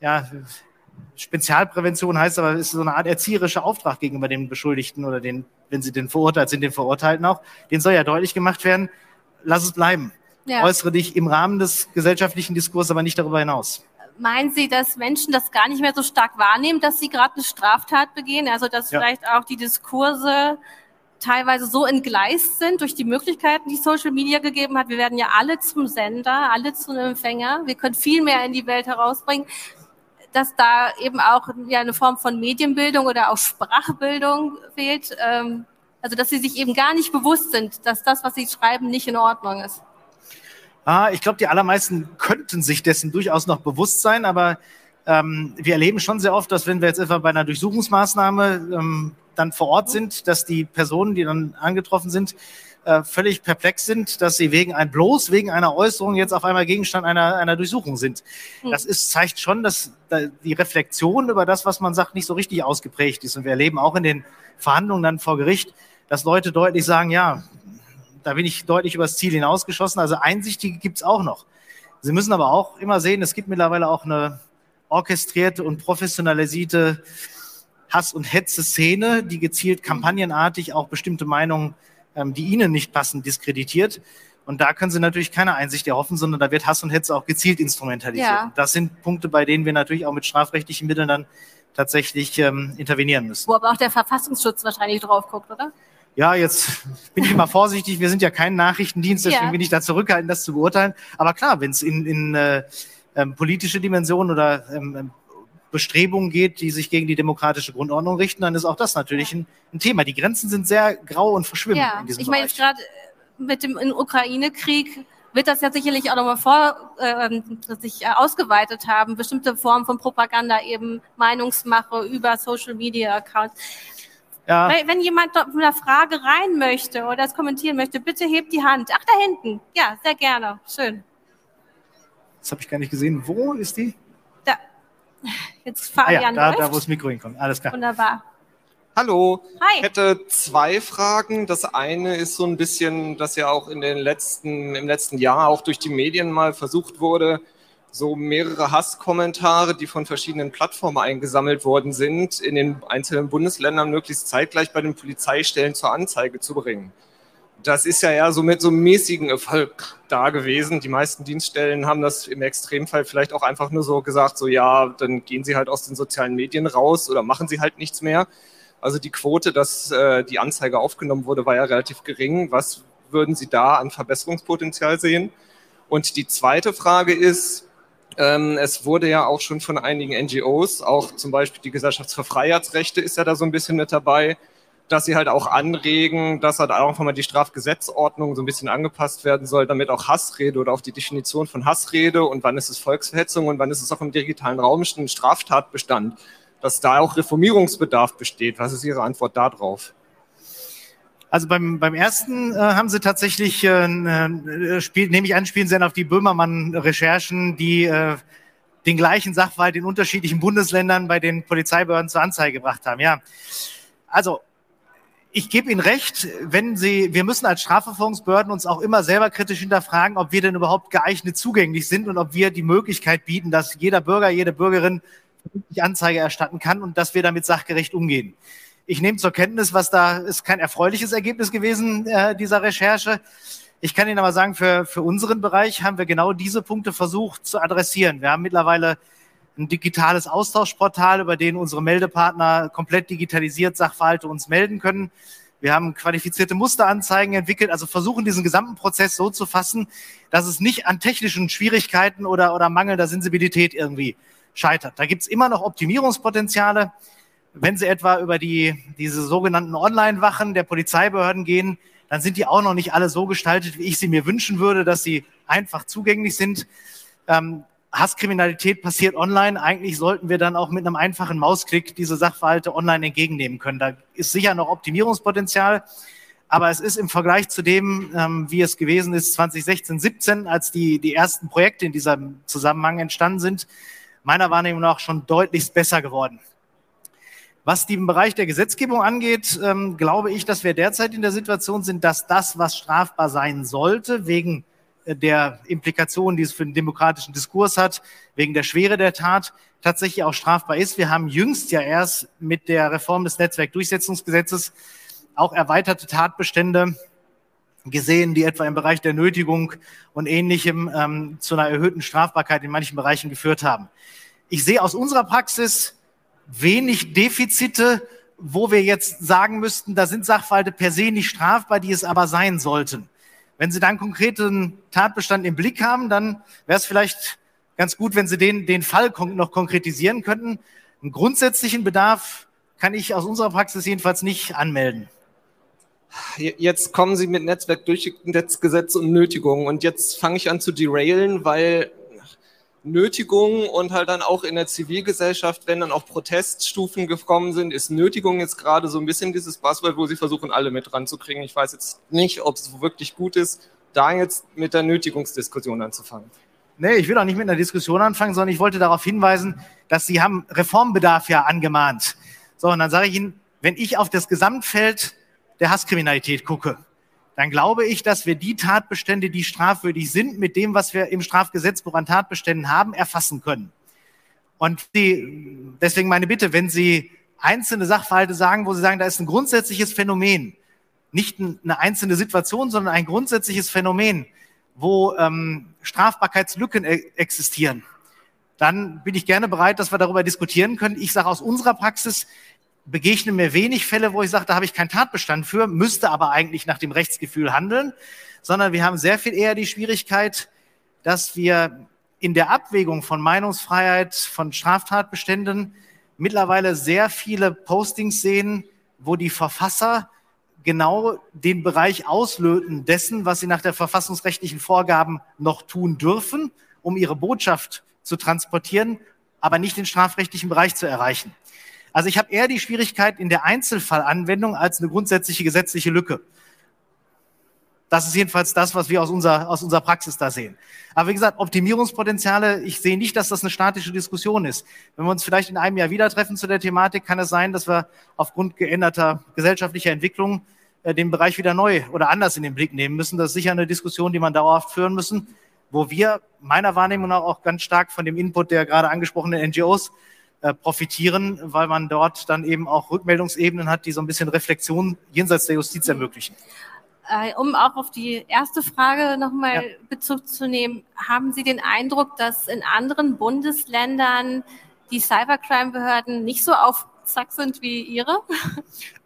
ja, Spezialprävention heißt aber, ist so eine Art erzieherischer Auftrag gegenüber den Beschuldigten oder den, wenn sie denn verurteilt sind, den Verurteilten auch. Den soll ja deutlich gemacht werden, lass es bleiben. Ja. Äußere dich im Rahmen des gesellschaftlichen Diskurses, aber nicht darüber hinaus. Meinen Sie, dass Menschen das gar nicht mehr so stark wahrnehmen, dass sie gerade eine Straftat begehen? Also dass ja. vielleicht auch die Diskurse teilweise so entgleist sind durch die Möglichkeiten, die Social Media gegeben hat. Wir werden ja alle zum Sender, alle zum Empfänger. Wir können viel mehr in die Welt herausbringen dass da eben auch ja, eine Form von Medienbildung oder auch Sprachbildung fehlt. Ähm, also dass sie sich eben gar nicht bewusst sind, dass das, was sie schreiben, nicht in Ordnung ist. Ah, ich glaube, die allermeisten könnten sich dessen durchaus noch bewusst sein, aber ähm, wir erleben schon sehr oft, dass wenn wir jetzt etwa bei einer Durchsuchungsmaßnahme ähm, dann vor Ort sind, dass die Personen, die dann angetroffen sind, äh, völlig perplex sind, dass sie wegen ein bloß wegen einer Äußerung jetzt auf einmal Gegenstand einer, einer Durchsuchung sind. Hm. Das ist, zeigt schon, dass die Reflexion über das, was man sagt, nicht so richtig ausgeprägt ist. Und wir erleben auch in den Verhandlungen dann vor Gericht, dass Leute deutlich sagen, ja, da bin ich deutlich übers Ziel hinausgeschossen. Also Einsichtige gibt es auch noch. Sie müssen aber auch immer sehen, es gibt mittlerweile auch eine orchestrierte und professionalisierte Hass- und Hetze-Szene, die gezielt kampagnenartig auch bestimmte Meinungen ähm, die ihnen nicht passen, diskreditiert. Und da können sie natürlich keine Einsicht erhoffen, sondern da wird Hass und Hetze auch gezielt instrumentalisiert. Ja. Das sind Punkte, bei denen wir natürlich auch mit strafrechtlichen Mitteln dann tatsächlich ähm, intervenieren müssen. Wo aber auch der Verfassungsschutz wahrscheinlich drauf guckt, oder? Ja, jetzt bin ich mal vorsichtig. Wir sind ja kein Nachrichtendienst, deswegen ja. bin ich da zurückhaltend, das zu beurteilen. Aber klar, wenn es in, in äh, ähm, politische Dimensionen oder ähm, ähm Bestrebungen geht, die sich gegen die demokratische Grundordnung richten, dann ist auch das natürlich ein, ein Thema. Die Grenzen sind sehr grau und verschwimmen ja, in diesem ich meine jetzt gerade äh, mit dem Ukraine-Krieg wird das ja sicherlich auch nochmal vor äh, sich ausgeweitet haben, bestimmte Formen von Propaganda, eben Meinungsmache über Social Media Accounts. Ja. Wenn jemand mit einer Frage rein möchte oder es kommentieren möchte, bitte hebt die Hand. Ach, da hinten. Ja, sehr gerne. Schön. Das habe ich gar nicht gesehen. Wo ist die? Jetzt Fabian ah ja, da, da, wo das Mikro hinkommt. Alles klar. Wunderbar. Hallo. Hi. Ich hätte zwei Fragen. Das eine ist so ein bisschen, dass ja auch in den letzten, im letzten Jahr auch durch die Medien mal versucht wurde, so mehrere Hasskommentare, die von verschiedenen Plattformen eingesammelt worden sind, in den einzelnen Bundesländern möglichst zeitgleich bei den Polizeistellen zur Anzeige zu bringen das ist ja eher so mit so einem mäßigen Erfolg da gewesen. Die meisten Dienststellen haben das im Extremfall vielleicht auch einfach nur so gesagt, so ja, dann gehen sie halt aus den sozialen Medien raus oder machen sie halt nichts mehr. Also die Quote, dass äh, die Anzeige aufgenommen wurde, war ja relativ gering. Was würden Sie da an Verbesserungspotenzial sehen? Und die zweite Frage ist, ähm, es wurde ja auch schon von einigen NGOs, auch zum Beispiel die Gesellschaft für Freiheitsrechte ist ja da so ein bisschen mit dabei, dass sie halt auch anregen, dass halt auch mal die Strafgesetzordnung so ein bisschen angepasst werden soll, damit auch Hassrede oder auch die Definition von Hassrede und wann ist es Volksverhetzung und wann ist es auch im digitalen Raum ein Straftatbestand, dass da auch Reformierungsbedarf besteht. Was ist Ihre Antwort darauf? Also beim, beim ersten äh, haben sie tatsächlich, äh, äh, spiel, nehme ich an, spielen sie dann auf die Böhmermann-Recherchen, die äh, den gleichen Sachverhalt in unterschiedlichen Bundesländern bei den Polizeibehörden zur Anzeige gebracht haben. Ja, also ich gebe Ihnen recht, wenn Sie, wir müssen als Strafverfolgungsbehörden uns auch immer selber kritisch hinterfragen, ob wir denn überhaupt geeignet zugänglich sind und ob wir die Möglichkeit bieten, dass jeder Bürger, jede Bürgerin die Anzeige erstatten kann und dass wir damit sachgerecht umgehen. Ich nehme zur Kenntnis, was da ist kein erfreuliches Ergebnis gewesen äh, dieser Recherche. Ich kann Ihnen aber sagen, für, für unseren Bereich haben wir genau diese Punkte versucht zu adressieren. Wir haben mittlerweile ein digitales Austauschportal, über den unsere Meldepartner komplett digitalisiert Sachverhalte uns melden können. Wir haben qualifizierte Musteranzeigen entwickelt, also versuchen diesen gesamten Prozess so zu fassen, dass es nicht an technischen Schwierigkeiten oder, oder mangelnder Sensibilität irgendwie scheitert. Da gibt's immer noch Optimierungspotenziale. Wenn Sie etwa über die, diese sogenannten Online-Wachen der Polizeibehörden gehen, dann sind die auch noch nicht alle so gestaltet, wie ich sie mir wünschen würde, dass sie einfach zugänglich sind. Ähm, Hasskriminalität passiert online. Eigentlich sollten wir dann auch mit einem einfachen Mausklick diese Sachverhalte online entgegennehmen können. Da ist sicher noch Optimierungspotenzial. Aber es ist im Vergleich zu dem, ähm, wie es gewesen ist 2016, 17, als die, die ersten Projekte in diesem Zusammenhang entstanden sind, meiner Wahrnehmung nach schon deutlichst besser geworden. Was den Bereich der Gesetzgebung angeht, ähm, glaube ich, dass wir derzeit in der Situation sind, dass das, was strafbar sein sollte, wegen der Implikationen, die es für den demokratischen Diskurs hat, wegen der Schwere der Tat, tatsächlich auch strafbar ist. Wir haben jüngst ja erst mit der Reform des Netzwerkdurchsetzungsgesetzes auch erweiterte Tatbestände gesehen, die etwa im Bereich der Nötigung und ähnlichem ähm, zu einer erhöhten Strafbarkeit in manchen Bereichen geführt haben. Ich sehe aus unserer Praxis wenig Defizite, wo wir jetzt sagen müssten, da sind Sachverhalte per se nicht strafbar, die es aber sein sollten. Wenn Sie dann konkreten Tatbestand im Blick haben, dann wäre es vielleicht ganz gut, wenn Sie den, den Fall noch konkretisieren könnten. Einen grundsätzlichen Bedarf kann ich aus unserer Praxis jedenfalls nicht anmelden. Jetzt kommen Sie mit Netzwerkdurchsetzgesetz und Nötigung und jetzt fange ich an zu derailen, weil Nötigung und halt dann auch in der Zivilgesellschaft, wenn dann auch Proteststufen gekommen sind, ist Nötigung jetzt gerade so ein bisschen dieses Buzzword, wo sie versuchen, alle mit ranzukriegen. Ich weiß jetzt nicht, ob es wirklich gut ist, da jetzt mit der Nötigungsdiskussion anzufangen. Nee, ich will auch nicht mit einer Diskussion anfangen, sondern ich wollte darauf hinweisen, dass Sie haben Reformbedarf ja angemahnt. So, und dann sage ich Ihnen, wenn ich auf das Gesamtfeld der Hasskriminalität gucke, dann glaube ich, dass wir die Tatbestände, die strafwürdig sind, mit dem, was wir im Strafgesetzbuch an Tatbeständen haben, erfassen können. Und die, deswegen meine Bitte, wenn Sie einzelne Sachverhalte sagen, wo Sie sagen, da ist ein grundsätzliches Phänomen, nicht eine einzelne Situation, sondern ein grundsätzliches Phänomen, wo ähm, Strafbarkeitslücken e existieren, dann bin ich gerne bereit, dass wir darüber diskutieren können. Ich sage aus unserer Praxis, begegnen mir wenig Fälle, wo ich sage, da habe ich keinen Tatbestand für, müsste aber eigentlich nach dem Rechtsgefühl handeln, sondern wir haben sehr viel eher die Schwierigkeit, dass wir in der Abwägung von Meinungsfreiheit, von Straftatbeständen mittlerweile sehr viele Postings sehen, wo die Verfasser genau den Bereich auslöten dessen, was sie nach der verfassungsrechtlichen Vorgaben noch tun dürfen, um ihre Botschaft zu transportieren, aber nicht den strafrechtlichen Bereich zu erreichen. Also ich habe eher die Schwierigkeit in der Einzelfallanwendung als eine grundsätzliche gesetzliche Lücke. Das ist jedenfalls das, was wir aus unserer, aus unserer Praxis da sehen. Aber wie gesagt, Optimierungspotenziale, ich sehe nicht, dass das eine statische Diskussion ist. Wenn wir uns vielleicht in einem Jahr wieder treffen zu der Thematik, kann es sein, dass wir aufgrund geänderter gesellschaftlicher Entwicklung äh, den Bereich wieder neu oder anders in den Blick nehmen müssen. Das ist sicher eine Diskussion, die man dauerhaft führen müssen, wo wir meiner Wahrnehmung nach auch ganz stark von dem Input der gerade angesprochenen NGOs äh, profitieren, weil man dort dann eben auch Rückmeldungsebenen hat, die so ein bisschen Reflexion jenseits der Justiz ermöglichen. Äh, um auch auf die erste Frage nochmal ja. Bezug zu nehmen, haben Sie den Eindruck, dass in anderen Bundesländern die Cybercrime-Behörden nicht so auf zack sind wie Ihre?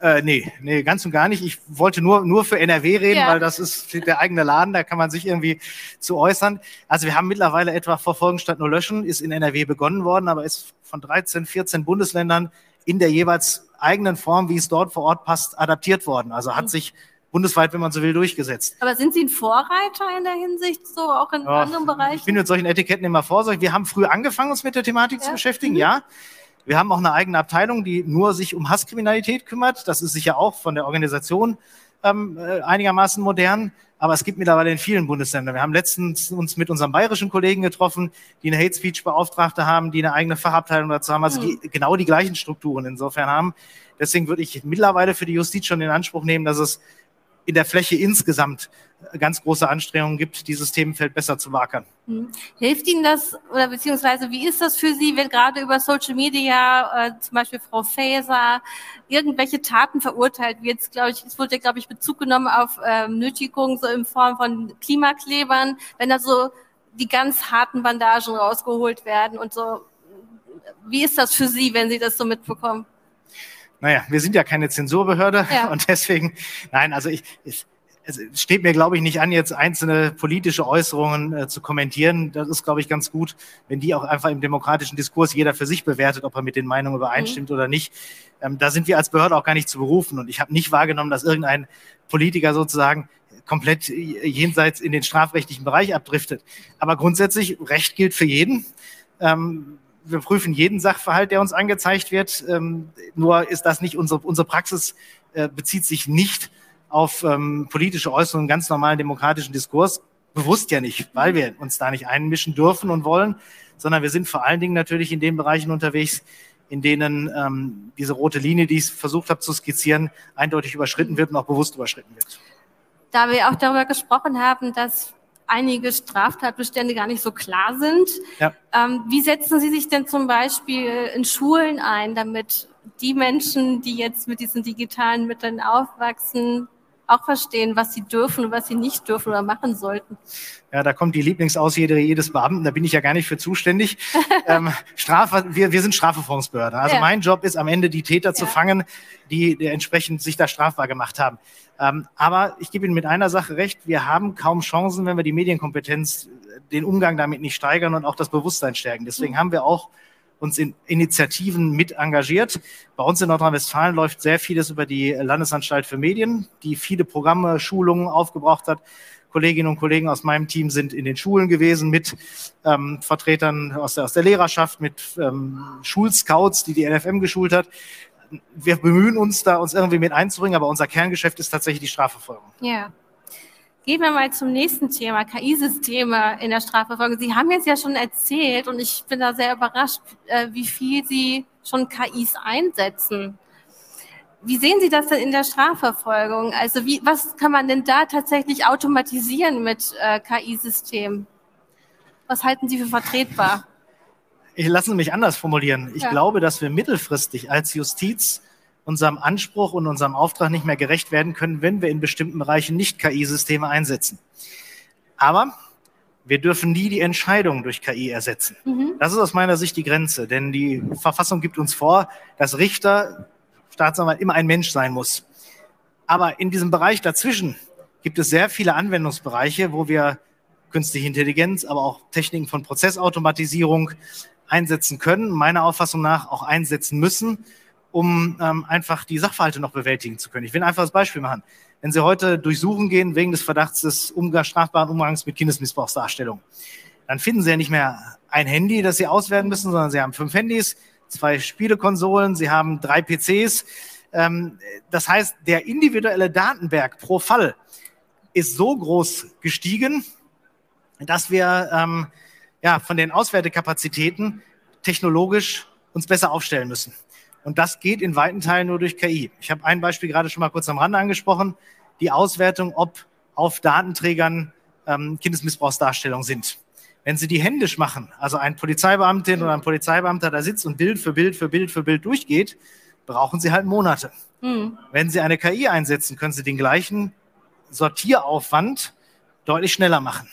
Äh, nee, nee, ganz und gar nicht. Ich wollte nur, nur für NRW reden, ja. weil das ist der eigene Laden, da kann man sich irgendwie zu äußern. Also wir haben mittlerweile etwa Verfolgen statt nur löschen, ist in NRW begonnen worden, aber ist von 13, 14 Bundesländern in der jeweils eigenen Form, wie es dort vor Ort passt, adaptiert worden. Also hat mhm. sich bundesweit, wenn man so will, durchgesetzt. Aber sind Sie ein Vorreiter in der Hinsicht, so auch in ja, anderen Bereichen? Ich bin mit solchen Etiketten immer vorsichtig. Wir haben früh angefangen, uns mit der Thematik ja. zu beschäftigen, mhm. ja. Wir haben auch eine eigene Abteilung, die nur sich um Hasskriminalität kümmert. Das ist sicher auch von der Organisation ähm, äh, einigermaßen modern. Aber es gibt mittlerweile in vielen Bundesländern. Wir haben letztens uns mit unserem bayerischen Kollegen getroffen, die eine Hate Speech Beauftragte haben, die eine eigene Fachabteilung dazu haben, also die mhm. genau die gleichen Strukturen insofern haben. Deswegen würde ich mittlerweile für die Justiz schon in Anspruch nehmen, dass es in der Fläche insgesamt ganz große Anstrengungen gibt, dieses Themenfeld besser zu wackern. Hm. Hilft Ihnen das oder beziehungsweise wie ist das für Sie, wenn gerade über Social Media äh, zum Beispiel Frau Faeser irgendwelche Taten verurteilt wird? Glaube ich, es wurde, glaube ich, Bezug genommen auf ähm, Nötigung so in Form von Klimaklebern, wenn da so die ganz harten Bandagen rausgeholt werden und so. Wie ist das für Sie, wenn Sie das so mitbekommen? Naja, wir sind ja keine Zensurbehörde ja. und deswegen, nein, also ich, ich es steht mir, glaube ich, nicht an, jetzt einzelne politische Äußerungen äh, zu kommentieren. Das ist, glaube ich, ganz gut, wenn die auch einfach im demokratischen Diskurs jeder für sich bewertet, ob er mit den Meinungen übereinstimmt mhm. oder nicht. Ähm, da sind wir als Behörde auch gar nicht zu berufen. Und ich habe nicht wahrgenommen, dass irgendein Politiker sozusagen komplett jenseits in den strafrechtlichen Bereich abdriftet. Aber grundsätzlich, Recht gilt für jeden. Ähm, wir prüfen jeden Sachverhalt, der uns angezeigt wird. Ähm, nur ist das nicht unsere, unsere Praxis, äh, bezieht sich nicht auf ähm, politische Äußerungen ganz normalen demokratischen Diskurs. Bewusst ja nicht, weil wir uns da nicht einmischen dürfen und wollen, sondern wir sind vor allen Dingen natürlich in den Bereichen unterwegs, in denen ähm, diese rote Linie, die ich versucht habe zu skizzieren, eindeutig überschritten wird und auch bewusst überschritten wird. Da wir auch darüber gesprochen haben, dass einige Straftatbestände gar nicht so klar sind, ja. ähm, wie setzen Sie sich denn zum Beispiel in Schulen ein, damit die Menschen, die jetzt mit diesen digitalen Mitteln aufwachsen, auch verstehen, was sie dürfen und was sie nicht dürfen oder machen sollten. Ja, da kommt die Lieblingsausrede jedes Beamten, da bin ich ja gar nicht für zuständig. ähm, Strafe, wir, wir sind Strafverfolgungsbehörde. Also ja. mein Job ist am Ende, die Täter ja. zu fangen, die, die entsprechend sich da strafbar gemacht haben. Ähm, aber ich gebe Ihnen mit einer Sache recht, wir haben kaum Chancen, wenn wir die Medienkompetenz, den Umgang damit nicht steigern und auch das Bewusstsein stärken. Deswegen mhm. haben wir auch uns in Initiativen mit engagiert. Bei uns in Nordrhein-Westfalen läuft sehr vieles über die Landesanstalt für Medien, die viele Programme, Schulungen aufgebraucht hat. Kolleginnen und Kollegen aus meinem Team sind in den Schulen gewesen mit ähm, Vertretern aus der, aus der Lehrerschaft, mit ähm, Schulscouts, die die NFM geschult hat. Wir bemühen uns da, uns irgendwie mit einzubringen, aber unser Kerngeschäft ist tatsächlich die Strafverfolgung. Ja. Gehen wir mal zum nächsten Thema, KI-Systeme in der Strafverfolgung. Sie haben jetzt ja schon erzählt und ich bin da sehr überrascht, äh, wie viel Sie schon KIs einsetzen. Wie sehen Sie das denn in der Strafverfolgung? Also wie, was kann man denn da tatsächlich automatisieren mit äh, KI-Systemen? Was halten Sie für vertretbar? Ich lasse mich anders formulieren. Ich ja. glaube, dass wir mittelfristig als Justiz unserem Anspruch und unserem Auftrag nicht mehr gerecht werden können, wenn wir in bestimmten Bereichen nicht KI-Systeme einsetzen. Aber wir dürfen nie die Entscheidung durch KI ersetzen. Mhm. Das ist aus meiner Sicht die Grenze, denn die Verfassung gibt uns vor, dass Richter, Staatsanwalt immer ein Mensch sein muss. Aber in diesem Bereich dazwischen gibt es sehr viele Anwendungsbereiche, wo wir künstliche Intelligenz, aber auch Techniken von Prozessautomatisierung einsetzen können, meiner Auffassung nach auch einsetzen müssen, um ähm, einfach die Sachverhalte noch bewältigen zu können. Ich will einfach das Beispiel machen. Wenn Sie heute durchsuchen gehen wegen des Verdachts des Umgangs, strafbaren Umgangs mit Kindesmissbrauchsdarstellung, dann finden Sie ja nicht mehr ein Handy, das Sie auswerten müssen, sondern Sie haben fünf Handys, zwei Spielekonsolen, Sie haben drei PCs. Ähm, das heißt, der individuelle Datenberg pro Fall ist so groß gestiegen, dass wir ähm, ja, von den Auswertekapazitäten technologisch uns besser aufstellen müssen. Und das geht in weiten Teilen nur durch KI. Ich habe ein Beispiel gerade schon mal kurz am Rande angesprochen. Die Auswertung, ob auf Datenträgern ähm, Kindesmissbrauchsdarstellungen sind. Wenn Sie die händisch machen, also ein Polizeibeamtin oder ein Polizeibeamter da sitzt und Bild für Bild für Bild für Bild durchgeht, brauchen Sie halt Monate. Mhm. Wenn Sie eine KI einsetzen, können Sie den gleichen Sortieraufwand deutlich schneller machen.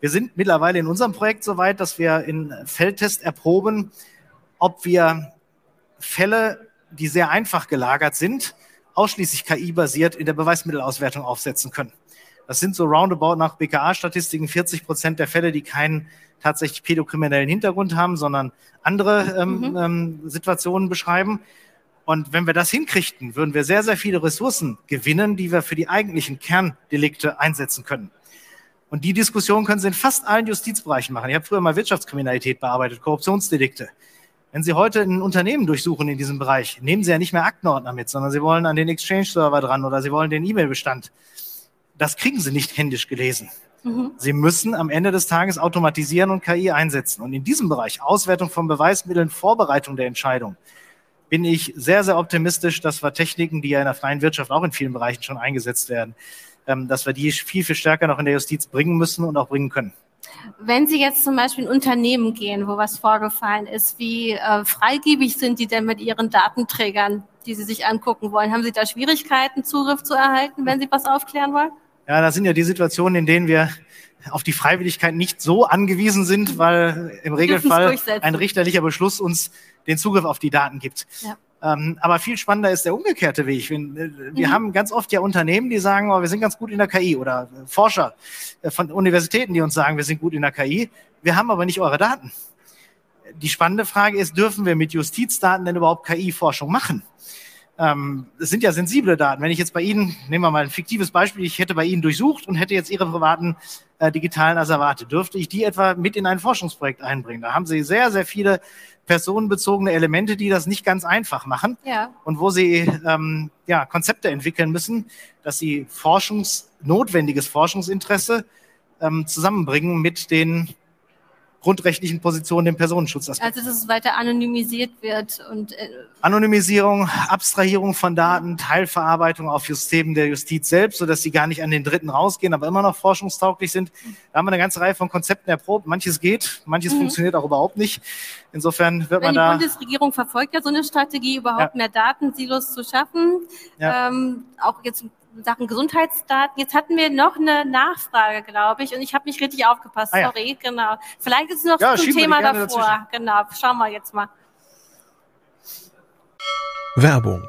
Wir sind mittlerweile in unserem Projekt so weit, dass wir in Feldtest erproben, ob wir Fälle, die sehr einfach gelagert sind, ausschließlich KI-basiert in der Beweismittelauswertung aufsetzen können. Das sind so roundabout nach BKA-Statistiken 40 Prozent der Fälle, die keinen tatsächlich pädokriminellen Hintergrund haben, sondern andere ähm, mhm. ähm, Situationen beschreiben. Und wenn wir das hinkriegten, würden wir sehr, sehr viele Ressourcen gewinnen, die wir für die eigentlichen Kerndelikte einsetzen können. Und die Diskussion können Sie in fast allen Justizbereichen machen. Ich habe früher mal Wirtschaftskriminalität bearbeitet, Korruptionsdelikte. Wenn Sie heute ein Unternehmen durchsuchen in diesem Bereich, nehmen Sie ja nicht mehr Aktenordner mit, sondern Sie wollen an den Exchange-Server dran oder Sie wollen den E-Mail-Bestand. Das kriegen Sie nicht händisch gelesen. Mhm. Sie müssen am Ende des Tages automatisieren und KI einsetzen. Und in diesem Bereich, Auswertung von Beweismitteln, Vorbereitung der Entscheidung, bin ich sehr, sehr optimistisch, dass wir Techniken, die ja in der freien Wirtschaft auch in vielen Bereichen schon eingesetzt werden, ähm, dass wir die viel, viel stärker noch in der Justiz bringen müssen und auch bringen können. Wenn Sie jetzt zum Beispiel in Unternehmen gehen, wo was vorgefallen ist, wie äh, freigebig sind die denn mit Ihren Datenträgern, die Sie sich angucken wollen? Haben Sie da Schwierigkeiten, Zugriff zu erhalten, wenn Sie was aufklären wollen? Ja, das sind ja die Situationen, in denen wir auf die Freiwilligkeit nicht so angewiesen sind, weil im Regelfall ein richterlicher Beschluss uns den Zugriff auf die Daten gibt. Ja. Ähm, aber viel spannender ist der umgekehrte Weg. Wir, äh, wir mhm. haben ganz oft ja Unternehmen, die sagen, oh, wir sind ganz gut in der KI oder Forscher äh, von Universitäten, die uns sagen, wir sind gut in der KI. Wir haben aber nicht eure Daten. Die spannende Frage ist, dürfen wir mit Justizdaten denn überhaupt KI-Forschung machen? Ähm, es sind ja sensible Daten. Wenn ich jetzt bei Ihnen, nehmen wir mal ein fiktives Beispiel, ich hätte bei Ihnen durchsucht und hätte jetzt Ihre privaten äh, digitalen Asservate, dürfte ich die etwa mit in ein Forschungsprojekt einbringen? Da haben Sie sehr, sehr viele personenbezogene Elemente, die das nicht ganz einfach machen ja. und wo Sie ähm, ja, Konzepte entwickeln müssen, dass Sie Forschungs, notwendiges Forschungsinteresse ähm, zusammenbringen mit den grundrechtlichen Positionen den Personenschutzaspekt. Also dass es weiter anonymisiert wird und äh Anonymisierung, Abstrahierung von Daten, Teilverarbeitung auf Systemen der Justiz selbst, sodass sie gar nicht an den Dritten rausgehen, aber immer noch forschungstauglich sind. Da haben wir eine ganze Reihe von Konzepten erprobt. Manches geht, manches mhm. funktioniert auch überhaupt nicht. Insofern wird man da. Die Bundesregierung verfolgt ja so eine Strategie, überhaupt ja. mehr Datensilos zu schaffen. Ja. Ähm, auch jetzt Sachen Gesundheitsdaten. Jetzt hatten wir noch eine Nachfrage, glaube ich, und ich habe nicht richtig aufgepasst. Ah, ja. Sorry, genau. Vielleicht ist es noch ja, zum Thema davor. Dazwischen. Genau, schauen wir jetzt mal. Werbung.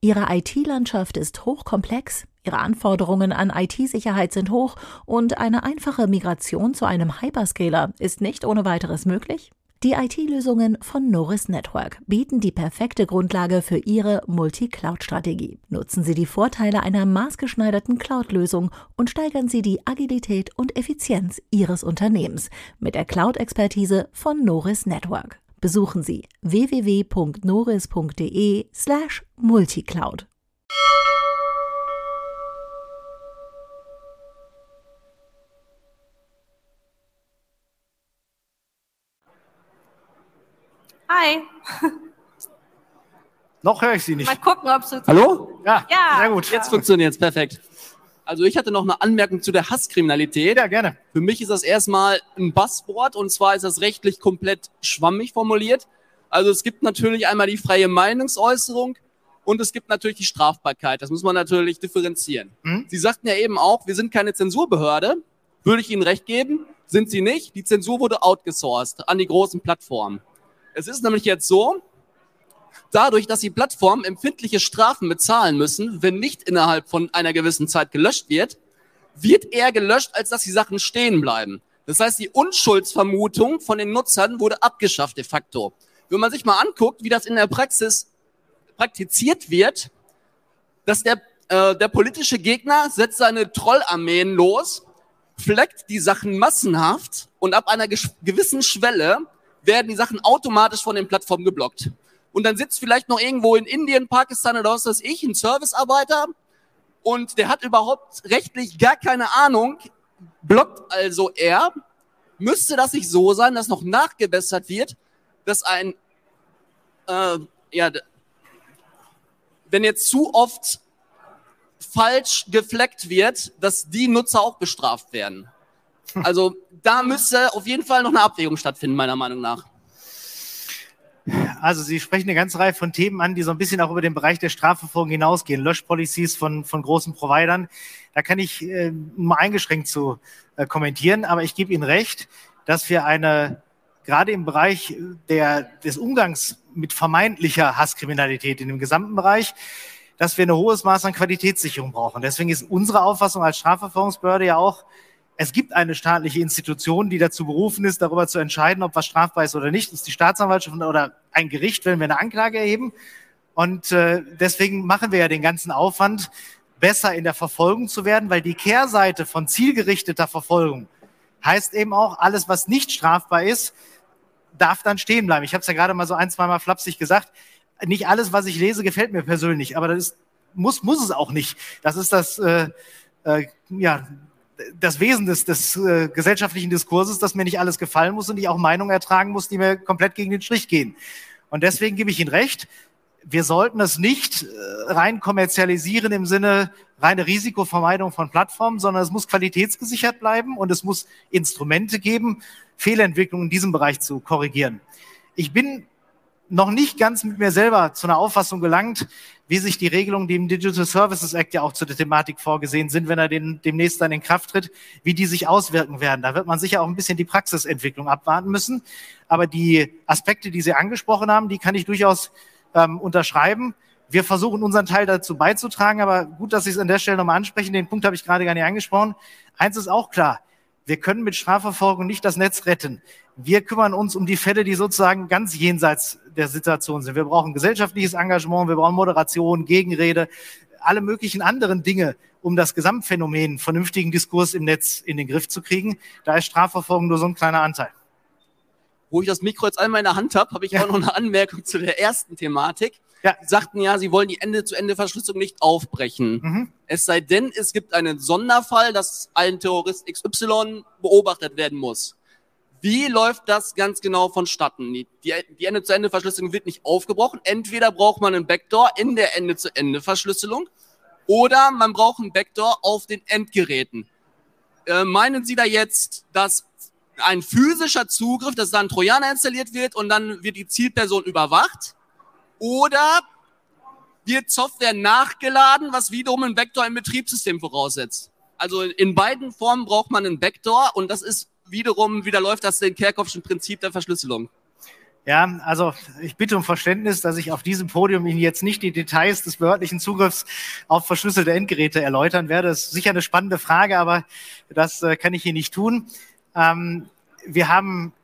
Ihre IT-Landschaft ist hochkomplex, Ihre Anforderungen an IT-Sicherheit sind hoch und eine einfache Migration zu einem Hyperscaler ist nicht ohne weiteres möglich? Die IT-Lösungen von Norris Network bieten die perfekte Grundlage für Ihre Multi-Cloud-Strategie. Nutzen Sie die Vorteile einer maßgeschneiderten Cloud-Lösung und steigern Sie die Agilität und Effizienz Ihres Unternehmens mit der Cloud-Expertise von Norris Network. Besuchen Sie www.noris.de slash multicloud. Hi. Noch höre ich Sie nicht. Mal gucken, ob es. Hallo? Ja, ja, sehr gut. Jetzt funktioniert es perfekt. Also ich hatte noch eine Anmerkung zu der Hasskriminalität. Ja, gerne. Für mich ist das erstmal ein Buzzword und zwar ist das rechtlich komplett schwammig formuliert. Also es gibt natürlich einmal die freie Meinungsäußerung und es gibt natürlich die Strafbarkeit. Das muss man natürlich differenzieren. Mhm. Sie sagten ja eben auch, wir sind keine Zensurbehörde. Würde ich Ihnen recht geben, sind Sie nicht. Die Zensur wurde outgesourced an die großen Plattformen. Es ist nämlich jetzt so, dadurch, dass die Plattformen empfindliche Strafen bezahlen müssen, wenn nicht innerhalb von einer gewissen Zeit gelöscht wird, wird eher gelöscht, als dass die Sachen stehen bleiben. Das heißt, die Unschuldsvermutung von den Nutzern wurde abgeschafft de facto. Wenn man sich mal anguckt, wie das in der Praxis praktiziert wird, dass der, äh, der politische Gegner setzt seine Trollarmeen los, fleckt die Sachen massenhaft und ab einer gewissen Schwelle werden die Sachen automatisch von den Plattformen geblockt. Und dann sitzt vielleicht noch irgendwo in Indien, Pakistan oder was weiß ich, ein Servicearbeiter und der hat überhaupt rechtlich gar keine Ahnung, blockt also er, müsste das nicht so sein, dass noch nachgebessert wird, dass ein, äh, ja, wenn jetzt zu oft falsch gefleckt wird, dass die Nutzer auch bestraft werden. Also da müsste auf jeden Fall noch eine Abwägung stattfinden, meiner Meinung nach. Also Sie sprechen eine ganze Reihe von Themen an, die so ein bisschen auch über den Bereich der Strafverfolgung hinausgehen. Löschpolicies von, von großen Providern. Da kann ich äh, nur eingeschränkt zu äh, kommentieren, aber ich gebe Ihnen recht, dass wir eine, gerade im Bereich der, des Umgangs mit vermeintlicher Hasskriminalität in dem gesamten Bereich, dass wir ein hohes Maß an Qualitätssicherung brauchen. Deswegen ist unsere Auffassung als Strafverfolgungsbehörde ja auch, es gibt eine staatliche Institution, die dazu berufen ist, darüber zu entscheiden, ob was strafbar ist oder nicht. Das ist die Staatsanwaltschaft oder ein Gericht, wenn wir eine Anklage erheben. Und äh, deswegen machen wir ja den ganzen Aufwand, besser in der Verfolgung zu werden, weil die Kehrseite von zielgerichteter Verfolgung heißt eben auch, alles, was nicht strafbar ist, darf dann stehen bleiben. Ich habe es ja gerade mal so ein, zweimal flapsig gesagt. Nicht alles, was ich lese, gefällt mir persönlich, aber das ist, muss, muss es auch nicht. Das ist das, äh, äh, ja, das Wesen des, des äh, gesellschaftlichen Diskurses, dass mir nicht alles gefallen muss und ich auch Meinungen ertragen muss, die mir komplett gegen den Strich gehen. Und deswegen gebe ich Ihnen recht, wir sollten es nicht äh, rein kommerzialisieren im Sinne reine Risikovermeidung von Plattformen, sondern es muss qualitätsgesichert bleiben und es muss Instrumente geben, Fehlentwicklungen in diesem Bereich zu korrigieren. Ich bin noch nicht ganz mit mir selber zu einer Auffassung gelangt, wie sich die Regelungen, die im Digital Services Act ja auch zu der Thematik vorgesehen sind, wenn er den, demnächst dann in Kraft tritt, wie die sich auswirken werden. Da wird man sicher auch ein bisschen die Praxisentwicklung abwarten müssen. Aber die Aspekte, die Sie angesprochen haben, die kann ich durchaus ähm, unterschreiben. Wir versuchen unseren Teil dazu beizutragen, aber gut, dass Sie es an der Stelle nochmal ansprechen. Den Punkt habe ich gerade gar nicht angesprochen. Eins ist auch klar. Wir können mit Strafverfolgung nicht das Netz retten. Wir kümmern uns um die Fälle, die sozusagen ganz jenseits der Situation sind. Wir brauchen gesellschaftliches Engagement, wir brauchen Moderation, Gegenrede, alle möglichen anderen Dinge, um das Gesamtphänomen vernünftigen Diskurs im Netz in den Griff zu kriegen. Da ist Strafverfolgung nur so ein kleiner Anteil. Wo ich das Mikro jetzt einmal in der Hand habe, habe ich auch noch eine Anmerkung zu der ersten Thematik. Ja. Sie sagten ja, Sie wollen die Ende-zu-Ende-Verschlüsselung nicht aufbrechen. Mhm. Es sei denn, es gibt einen Sonderfall, dass ein Terrorist XY beobachtet werden muss. Wie läuft das ganz genau vonstatten? Die, die Ende-zu-Ende-Verschlüsselung wird nicht aufgebrochen. Entweder braucht man einen Backdoor in der Ende-zu-Ende-Verschlüsselung oder man braucht einen Backdoor auf den Endgeräten. Äh, meinen Sie da jetzt, dass ein physischer Zugriff, dass da ein Trojaner installiert wird und dann wird die Zielperson überwacht? Oder wird Software nachgeladen, was wiederum ein Backdoor im Betriebssystem voraussetzt? Also in beiden Formen braucht man einen Backdoor und das ist wiederum, wieder läuft das den Kerkhoffschen Prinzip der Verschlüsselung. Ja, also ich bitte um Verständnis, dass ich auf diesem Podium Ihnen jetzt nicht die Details des behördlichen Zugriffs auf verschlüsselte Endgeräte erläutern werde. Das ist sicher eine spannende Frage, aber das äh, kann ich hier nicht tun. Ähm, wir haben,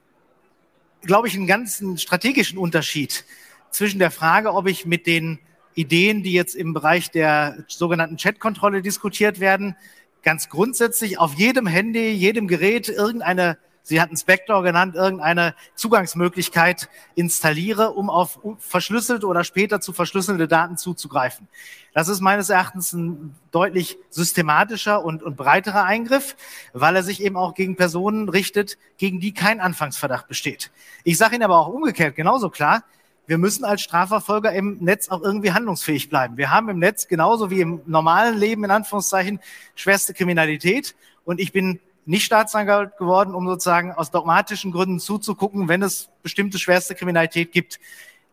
glaube ich, einen ganzen strategischen Unterschied zwischen der Frage, ob ich mit den Ideen, die jetzt im Bereich der sogenannten Chatkontrolle diskutiert werden, ganz grundsätzlich auf jedem Handy, jedem Gerät irgendeine, Sie hatten Spectre genannt, irgendeine Zugangsmöglichkeit installiere, um auf verschlüsselte oder später zu verschlüsselte Daten zuzugreifen. Das ist meines Erachtens ein deutlich systematischer und, und breiterer Eingriff, weil er sich eben auch gegen Personen richtet, gegen die kein Anfangsverdacht besteht. Ich sage Ihnen aber auch umgekehrt genauso klar, wir müssen als Strafverfolger im Netz auch irgendwie handlungsfähig bleiben. Wir haben im Netz genauso wie im normalen Leben in Anführungszeichen schwerste Kriminalität und ich bin nicht Staatsanwalt geworden, um sozusagen aus dogmatischen Gründen zuzugucken, wenn es bestimmte schwerste Kriminalität gibt.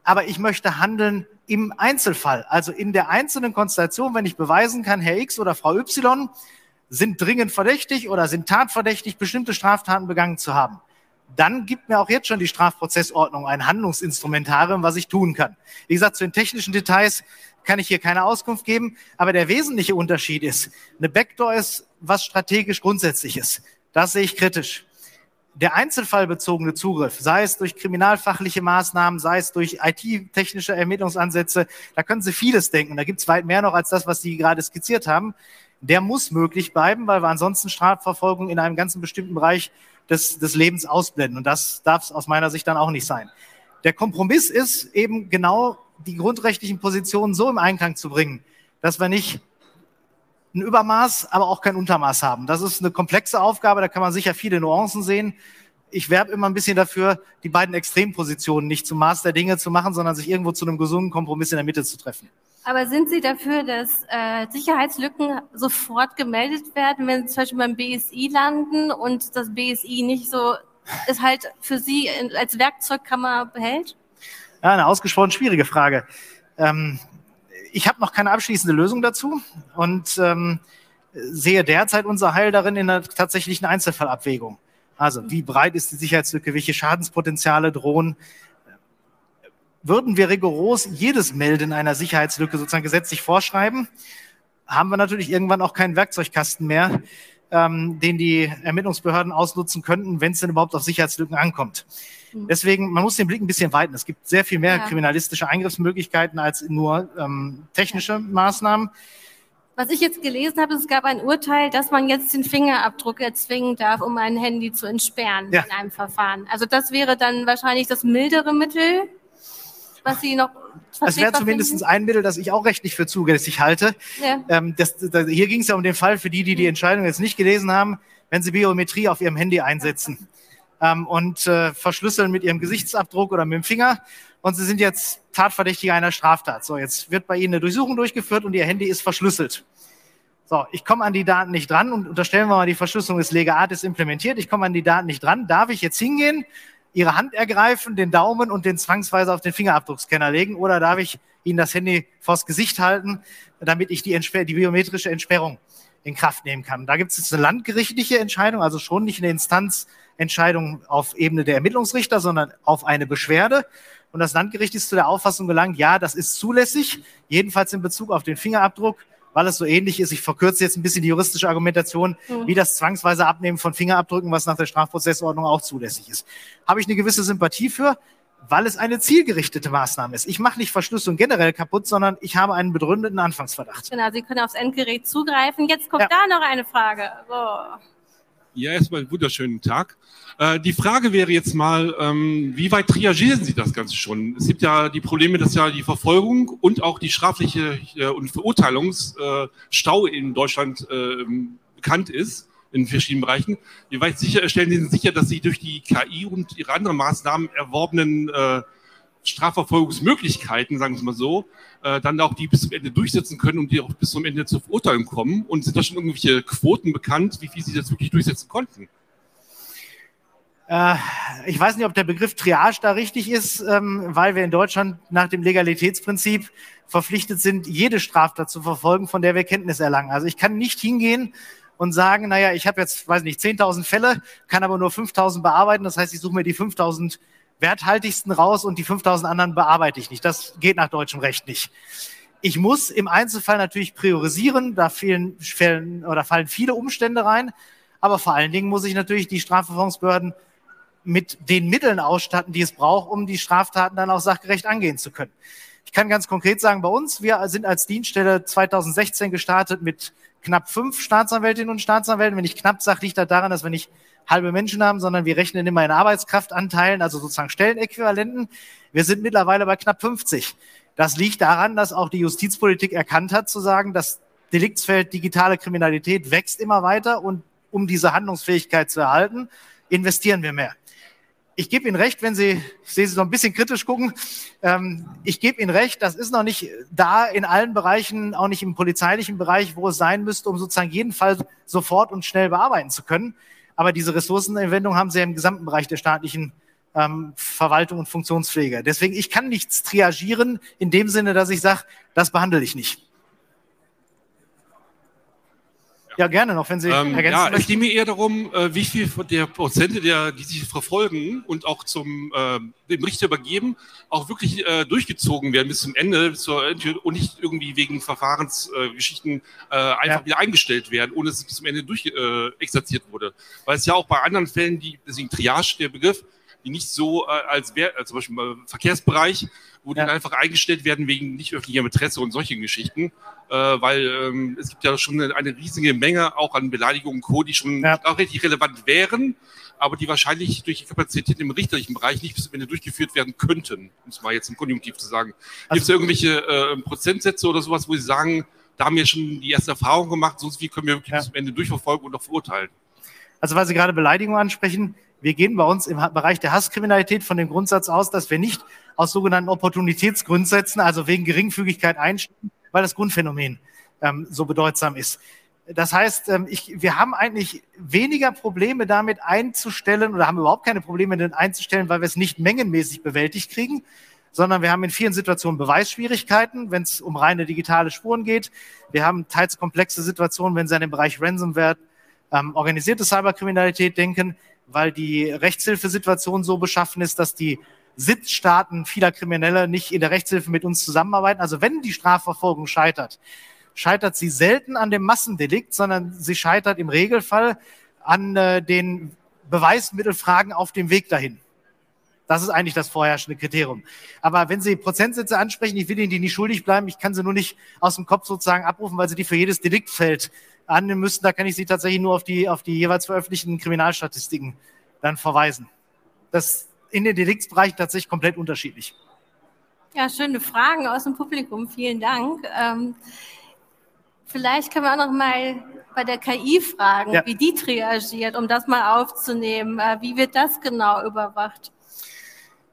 Aber ich möchte handeln im Einzelfall, also in der einzelnen Konstellation, wenn ich beweisen kann, Herr X oder Frau Y sind dringend verdächtig oder sind tatverdächtig, bestimmte Straftaten begangen zu haben dann gibt mir auch jetzt schon die Strafprozessordnung ein Handlungsinstrumentarium, was ich tun kann. Wie gesagt, zu den technischen Details kann ich hier keine Auskunft geben, aber der wesentliche Unterschied ist, eine Backdoor ist was strategisch Grundsätzliches. Das sehe ich kritisch. Der einzelfallbezogene Zugriff, sei es durch kriminalfachliche Maßnahmen, sei es durch IT-technische Ermittlungsansätze, da können Sie vieles denken. Da gibt es weit mehr noch als das, was Sie gerade skizziert haben. Der muss möglich bleiben, weil wir ansonsten Strafverfolgung in einem ganzen bestimmten Bereich des, des Lebens ausblenden. Und das darf es aus meiner Sicht dann auch nicht sein. Der Kompromiss ist eben genau die grundrechtlichen Positionen so im Einklang zu bringen, dass wir nicht ein Übermaß, aber auch kein Untermaß haben. Das ist eine komplexe Aufgabe, da kann man sicher viele Nuancen sehen. Ich werbe immer ein bisschen dafür, die beiden Extrempositionen nicht zum Maß der Dinge zu machen, sondern sich irgendwo zu einem gesunden Kompromiss in der Mitte zu treffen. Aber sind Sie dafür, dass äh, Sicherheitslücken sofort gemeldet werden, wenn Sie zum Beispiel beim BSI landen und das BSI nicht so es halt für Sie als Werkzeugkammer behält? Ja, eine ausgesprochen schwierige Frage. Ähm, ich habe noch keine abschließende Lösung dazu und ähm, sehe derzeit unser Heil darin in der tatsächlichen Einzelfallabwägung. Also wie breit ist die Sicherheitslücke, welche Schadenspotenziale drohen, würden wir rigoros jedes Melden einer Sicherheitslücke sozusagen gesetzlich vorschreiben, haben wir natürlich irgendwann auch keinen Werkzeugkasten mehr, ähm, den die Ermittlungsbehörden ausnutzen könnten, wenn es denn überhaupt auf Sicherheitslücken ankommt. Mhm. Deswegen, man muss den Blick ein bisschen weiten. Es gibt sehr viel mehr ja. kriminalistische Eingriffsmöglichkeiten als nur ähm, technische Maßnahmen. Was ich jetzt gelesen habe, es gab ein Urteil, dass man jetzt den Fingerabdruck erzwingen darf, um ein Handy zu entsperren ja. in einem Verfahren. Also das wäre dann wahrscheinlich das mildere Mittel was Sie noch es wäre zumindest ein Mittel, das ich auch rechtlich für zulässig halte. Ja. Ähm, das, das, hier ging es ja um den Fall für die, die die Entscheidung jetzt nicht gelesen haben, wenn sie Biometrie auf ihrem Handy einsetzen ähm, und äh, verschlüsseln mit ihrem Gesichtsabdruck oder mit dem Finger und Sie sind jetzt Tatverdächtiger einer Straftat. So, jetzt wird bei Ihnen eine Durchsuchung durchgeführt und Ihr Handy ist verschlüsselt. So, ich komme an die Daten nicht dran und unterstellen wir mal, die Verschlüsselung ist legal ist implementiert. Ich komme an die Daten nicht dran. Darf ich jetzt hingehen, Ihre Hand ergreifen, den Daumen und den zwangsweise auf den Fingerabdruckscanner legen oder darf ich Ihnen das Handy vors Gesicht halten, damit ich die, die biometrische Entsperrung in Kraft nehmen kann? Da gibt es jetzt eine landgerichtliche Entscheidung, also schon nicht eine Instanzentscheidung auf Ebene der Ermittlungsrichter, sondern auf eine Beschwerde. Und das Landgericht ist zu der Auffassung gelangt, ja, das ist zulässig, jedenfalls in Bezug auf den Fingerabdruck, weil es so ähnlich ist. Ich verkürze jetzt ein bisschen die juristische Argumentation, mhm. wie das zwangsweise Abnehmen von Fingerabdrücken, was nach der Strafprozessordnung auch zulässig ist. Habe ich eine gewisse Sympathie für, weil es eine zielgerichtete Maßnahme ist. Ich mache nicht Verschlüsselung generell kaputt, sondern ich habe einen begründeten Anfangsverdacht. Genau, Sie können aufs Endgerät zugreifen. Jetzt kommt ja. da noch eine Frage. So. Ja, erstmal einen wunderschönen Tag. Äh, die Frage wäre jetzt mal, ähm, wie weit triagieren Sie das Ganze schon? Es gibt ja die Probleme, dass ja die Verfolgung und auch die strafliche äh, und Verurteilungsstau äh, in Deutschland äh, bekannt ist in verschiedenen Bereichen. Wie weit sicher, stellen Sie sicher, dass Sie durch die KI und Ihre anderen Maßnahmen erworbenen äh, Strafverfolgungsmöglichkeiten, sagen wir es mal so, äh, dann auch die bis zum Ende durchsetzen können und die auch bis zum Ende zur Verurteilung kommen? Und sind da schon irgendwelche Quoten bekannt, wie viel sie das wirklich durchsetzen konnten? Äh, ich weiß nicht, ob der Begriff Triage da richtig ist, ähm, weil wir in Deutschland nach dem Legalitätsprinzip verpflichtet sind, jede Straftat zu verfolgen, von der wir Kenntnis erlangen. Also ich kann nicht hingehen und sagen, naja, ich habe jetzt, weiß nicht, 10.000 Fälle, kann aber nur 5.000 bearbeiten. Das heißt, ich suche mir die 5.000 werthaltigsten raus und die 5000 anderen bearbeite ich nicht. Das geht nach deutschem Recht nicht. Ich muss im Einzelfall natürlich priorisieren, da fehlen, fällen, oder fallen viele Umstände rein, aber vor allen Dingen muss ich natürlich die Strafverfolgungsbehörden mit den Mitteln ausstatten, die es braucht, um die Straftaten dann auch sachgerecht angehen zu können. Ich kann ganz konkret sagen, bei uns, wir sind als Dienststelle 2016 gestartet mit knapp fünf Staatsanwältinnen und Staatsanwälten. Wenn ich knapp sage, liegt das daran, dass wir nicht halbe Menschen haben, sondern wir rechnen immer in Arbeitskraftanteilen, also sozusagen Stellenäquivalenten. Wir sind mittlerweile bei knapp 50. Das liegt daran, dass auch die Justizpolitik erkannt hat, zu sagen, das Deliktsfeld digitale Kriminalität wächst immer weiter und um diese Handlungsfähigkeit zu erhalten, investieren wir mehr. Ich gebe Ihnen recht, wenn Sie, ich sehe Sie so ein bisschen kritisch gucken, ähm, ich gebe Ihnen recht, das ist noch nicht da in allen Bereichen, auch nicht im polizeilichen Bereich, wo es sein müsste, um sozusagen jeden Fall sofort und schnell bearbeiten zu können. Aber diese Ressourcenanwendung haben sie ja im gesamten Bereich der staatlichen ähm, Verwaltung und Funktionspflege. Deswegen, ich kann nichts triagieren in dem Sinne, dass ich sage, das behandle ich nicht. Ja, gerne noch, wenn Sie ähm, ergänzen Ja, möchten. es geht mir eher darum, äh, wie viel von der Prozente, der, die sich verfolgen und auch zum äh, dem Richter übergeben, auch wirklich äh, durchgezogen werden bis zum Ende bis zur, und nicht irgendwie wegen Verfahrensgeschichten äh, einfach ja. wieder eingestellt werden, ohne dass es bis zum Ende durch äh, exerziert wurde. Weil es ja auch bei anderen Fällen, die, deswegen Triage, der Begriff, die nicht so äh, als, als zum Beispiel im Verkehrsbereich, wo ja. die einfach eingestellt werden wegen nicht öffentlicher Interesse und solche Geschichten, äh, weil ähm, es gibt ja schon eine, eine, riesige Menge auch an Beleidigungen und Co., die schon ja. auch richtig relevant wären, aber die wahrscheinlich durch die Kapazität im richterlichen Bereich nicht bis zum Ende durchgeführt werden könnten, um es mal jetzt im Konjunktiv zu sagen. Also, gibt es irgendwelche äh, Prozentsätze oder sowas, wo Sie sagen, da haben wir schon die erste Erfahrung gemacht, sonst wie können wir wirklich ja. bis zum Ende durchverfolgen und auch verurteilen? Also weil Sie gerade Beleidigung ansprechen, wir gehen bei uns im Bereich der Hasskriminalität von dem Grundsatz aus, dass wir nicht aus sogenannten Opportunitätsgrundsätzen, also wegen Geringfügigkeit einstellen, weil das Grundphänomen ähm, so bedeutsam ist. Das heißt, ähm, ich, wir haben eigentlich weniger Probleme damit einzustellen oder haben überhaupt keine Probleme damit einzustellen, weil wir es nicht mengenmäßig bewältigt kriegen, sondern wir haben in vielen Situationen Beweisschwierigkeiten, wenn es um reine digitale Spuren geht. Wir haben teils komplexe Situationen, wenn Sie an den Bereich Ransomware, ähm, organisierte Cyberkriminalität denken weil die Rechtshilfesituation so beschaffen ist, dass die Sitzstaaten vieler Kriminelle nicht in der Rechtshilfe mit uns zusammenarbeiten. Also wenn die Strafverfolgung scheitert, scheitert sie selten an dem Massendelikt, sondern sie scheitert im Regelfall an äh, den Beweismittelfragen auf dem Weg dahin. Das ist eigentlich das vorherrschende Kriterium. Aber wenn Sie Prozentsätze ansprechen, ich will Ihnen die nicht schuldig bleiben, ich kann sie nur nicht aus dem Kopf sozusagen abrufen, weil Sie die für jedes Deliktfeld annehmen müssten, da kann ich Sie tatsächlich nur auf die, auf die jeweils veröffentlichten Kriminalstatistiken dann verweisen. Das in den Deliktsbereichen tatsächlich komplett unterschiedlich. Ja, schöne Fragen aus dem Publikum. Vielen Dank. Ähm, vielleicht können wir auch noch mal bei der KI fragen, ja. wie die reagiert, um das mal aufzunehmen. Äh, wie wird das genau überwacht?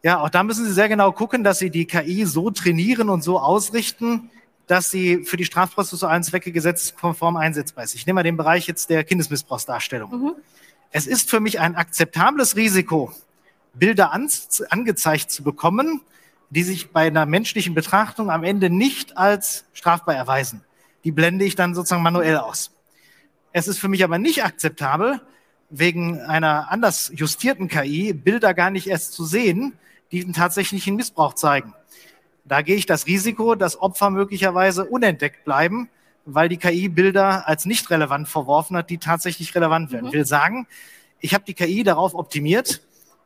Ja, auch da müssen Sie sehr genau gucken, dass Sie die KI so trainieren und so ausrichten, dass sie für die strafprozessualen Zwecke gesetzeskonform einsetzbar ist. Ich nehme mal den Bereich jetzt der Kindesmissbrauchsdarstellung. Mhm. Es ist für mich ein akzeptables Risiko, Bilder an, angezeigt zu bekommen, die sich bei einer menschlichen Betrachtung am Ende nicht als strafbar erweisen. Die blende ich dann sozusagen manuell aus. Es ist für mich aber nicht akzeptabel, wegen einer anders justierten KI Bilder gar nicht erst zu sehen, die einen tatsächlichen Missbrauch zeigen. Da gehe ich das Risiko, dass Opfer möglicherweise unentdeckt bleiben, weil die KI Bilder als nicht relevant verworfen hat, die tatsächlich relevant werden. Mhm. Will sagen, ich habe die KI darauf optimiert,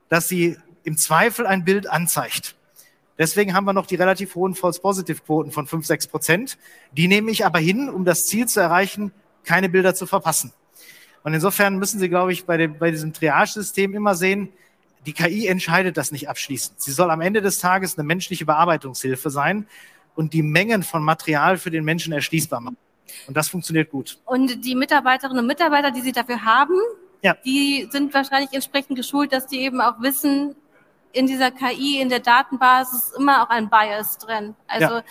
dass sie im Zweifel ein Bild anzeigt. Deswegen haben wir noch die relativ hohen False-Positive-Quoten von 5, 6 Prozent. Die nehme ich aber hin, um das Ziel zu erreichen, keine Bilder zu verpassen. Und insofern müssen Sie, glaube ich, bei, dem, bei diesem Triage-System immer sehen, die KI entscheidet das nicht abschließend. Sie soll am Ende des Tages eine menschliche Bearbeitungshilfe sein und die Mengen von Material für den Menschen erschließbar machen. Und das funktioniert gut. Und die Mitarbeiterinnen und Mitarbeiter, die Sie dafür haben, ja. die sind wahrscheinlich entsprechend geschult, dass die eben auch wissen, in dieser KI, in der Datenbasis immer auch ein Bias drin. Also ja.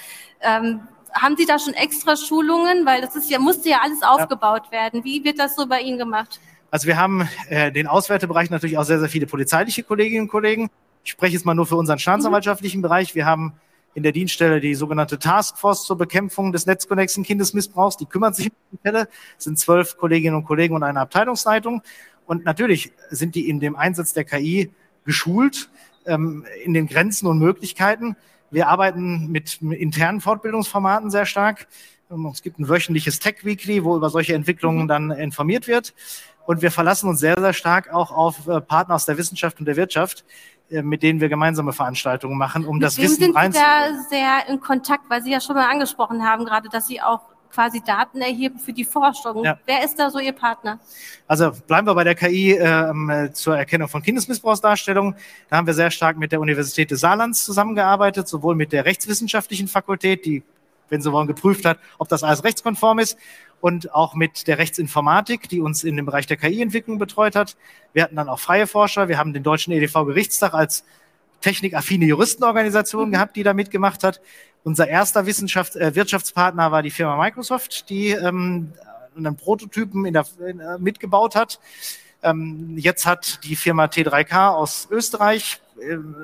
ähm, haben Sie da schon extra Schulungen? Weil das ist ja, musste ja alles aufgebaut ja. werden. Wie wird das so bei Ihnen gemacht? Also wir haben äh, den Auswertebereich natürlich auch sehr, sehr viele polizeiliche Kolleginnen und Kollegen. Ich spreche jetzt mal nur für unseren staatsanwaltschaftlichen mhm. Bereich. Wir haben in der Dienststelle die sogenannte Taskforce zur Bekämpfung des netzkonnexen Kindesmissbrauchs. Die kümmert sich um die Fälle. Es sind zwölf Kolleginnen und Kollegen und eine Abteilungsleitung. Und natürlich sind die in dem Einsatz der KI geschult, ähm, in den Grenzen und Möglichkeiten. Wir arbeiten mit internen Fortbildungsformaten sehr stark. Es gibt ein wöchentliches Tech Weekly, wo über solche Entwicklungen mhm. dann informiert wird. Und wir verlassen uns sehr, sehr stark auch auf äh, Partner aus der Wissenschaft und der Wirtschaft, äh, mit denen wir gemeinsame Veranstaltungen machen, um mit das Wissen sind Sie da sehr in Kontakt, weil Sie ja schon mal angesprochen haben, gerade, dass Sie auch quasi Daten erheben für die Forschung. Ja. Wer ist da so Ihr Partner? Also bleiben wir bei der KI äh, zur Erkennung von Kindesmissbrauchsdarstellungen. Da haben wir sehr stark mit der Universität des Saarlands zusammengearbeitet, sowohl mit der rechtswissenschaftlichen Fakultät, die, wenn Sie wollen, geprüft hat, ob das alles rechtskonform ist, und auch mit der Rechtsinformatik, die uns in dem Bereich der KI-Entwicklung betreut hat. Wir hatten dann auch freie Forscher. Wir haben den Deutschen EDV-Gerichtstag als technikaffine Juristenorganisation mhm. gehabt, die da mitgemacht hat. Unser erster Wissenschaft, äh, Wirtschaftspartner war die Firma Microsoft, die ähm, einen Prototypen in der, äh, mitgebaut hat. Ähm, jetzt hat die Firma T3K aus Österreich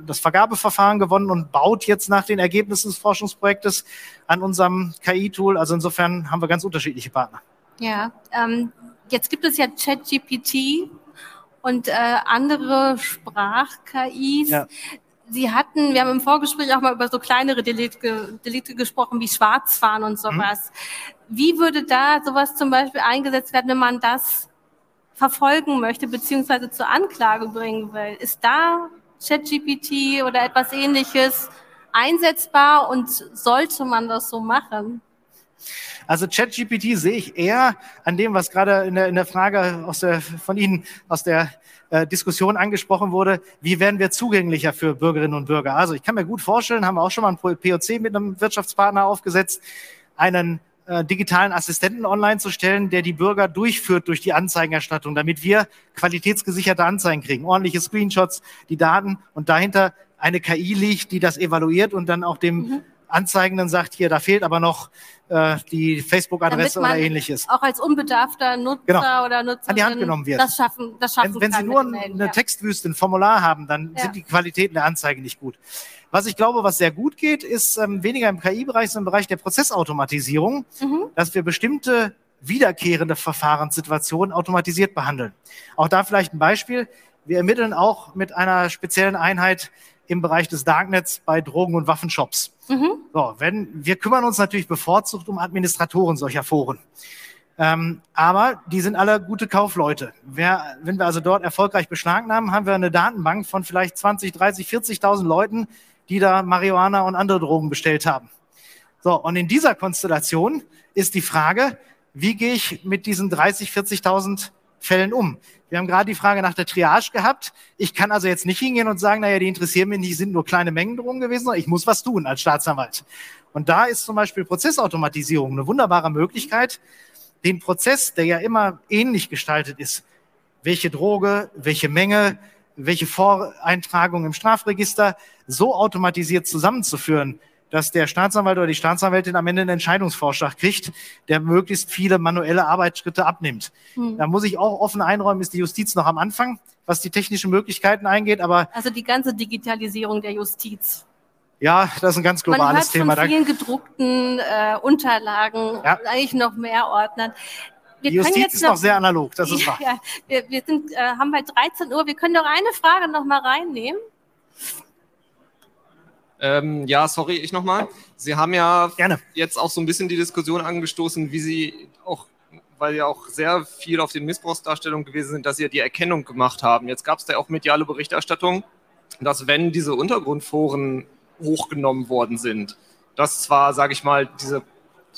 das Vergabeverfahren gewonnen und baut jetzt nach den Ergebnissen des Forschungsprojektes an unserem KI-Tool. Also insofern haben wir ganz unterschiedliche Partner. Ja, ähm, jetzt gibt es ja ChatGPT und äh, andere Sprach-KIs. Ja. Sie hatten, wir haben im Vorgespräch auch mal über so kleinere Delikte, Delikte gesprochen, wie Schwarzfahren und sowas. Mhm. Wie würde da sowas zum Beispiel eingesetzt werden, wenn man das verfolgen möchte, beziehungsweise zur Anklage bringen will? Ist da ChatGPT oder etwas ähnliches einsetzbar und sollte man das so machen? Also ChatGPT sehe ich eher an dem, was gerade in der, in der Frage aus der, von Ihnen aus der äh, Diskussion angesprochen wurde. Wie werden wir zugänglicher für Bürgerinnen und Bürger? Also ich kann mir gut vorstellen, haben wir auch schon mal ein POC mit einem Wirtschaftspartner aufgesetzt, einen äh, digitalen Assistenten online zu stellen, der die Bürger durchführt durch die Anzeigenerstattung, damit wir qualitätsgesicherte Anzeigen kriegen, ordentliche Screenshots, die Daten und dahinter eine KI liegt, die das evaluiert und dann auch dem mhm. Anzeigenden sagt, hier, da fehlt aber noch äh, die Facebook-Adresse oder ähnliches. Auch als unbedarfter Nutzer genau. oder Nutzerin an die Hand genommen wird. Das schaffen, das schaffen wenn, wenn Sie nur eine. Textwüste, ein Formular haben, dann ja. sind die Qualitäten der Anzeige nicht gut. Was ich glaube, was sehr gut geht, ist ähm, weniger im KI-Bereich, sondern im Bereich der Prozessautomatisierung, mhm. dass wir bestimmte wiederkehrende Verfahrenssituationen automatisiert behandeln. Auch da vielleicht ein Beispiel. Wir ermitteln auch mit einer speziellen Einheit im Bereich des Darknets bei Drogen- und Waffenshops. Mhm. So, wenn, wir kümmern uns natürlich bevorzugt um Administratoren solcher Foren. Ähm, aber die sind alle gute Kaufleute. Wer, wenn wir also dort erfolgreich beschlagnahmen, haben wir eine Datenbank von vielleicht 20, 30, 40.000 Leuten, die da Marihuana und andere Drogen bestellt haben. So, und in dieser Konstellation ist die Frage, wie gehe ich mit diesen 30, 40.000 Fällen um? Wir haben gerade die Frage nach der Triage gehabt. Ich kann also jetzt nicht hingehen und sagen, naja, die interessieren mich nicht, sind nur kleine Mengen Drogen gewesen, sondern ich muss was tun als Staatsanwalt. Und da ist zum Beispiel Prozessautomatisierung eine wunderbare Möglichkeit, den Prozess, der ja immer ähnlich gestaltet ist, welche Droge, welche Menge, welche Voreintragungen im Strafregister so automatisiert zusammenzuführen, dass der Staatsanwalt oder die Staatsanwältin am Ende einen Entscheidungsvorschlag kriegt, der möglichst viele manuelle Arbeitsschritte abnimmt. Hm. Da muss ich auch offen einräumen, ist die Justiz noch am Anfang, was die technischen Möglichkeiten eingeht, aber. Also die ganze Digitalisierung der Justiz. Ja, das ist ein ganz globales Thema. Man hört von vielen gedruckten äh, Unterlagen, ja. eigentlich noch mehr Ordnern. Wir die Justiz ist noch, noch, sehr analog, das ist wahr. Ja, wir, wir sind, äh, haben bei 13 Uhr, wir können doch eine Frage noch mal reinnehmen. Ähm, ja, sorry, ich nochmal. Sie haben ja Gerne. jetzt auch so ein bisschen die Diskussion angestoßen, wie Sie auch, weil ja auch sehr viel auf den Missbrauchsdarstellungen gewesen sind, dass Sie ja die Erkennung gemacht haben. Jetzt gab es da auch mediale Berichterstattung, dass wenn diese Untergrundforen hochgenommen worden sind, dass zwar, sage ich mal, diese,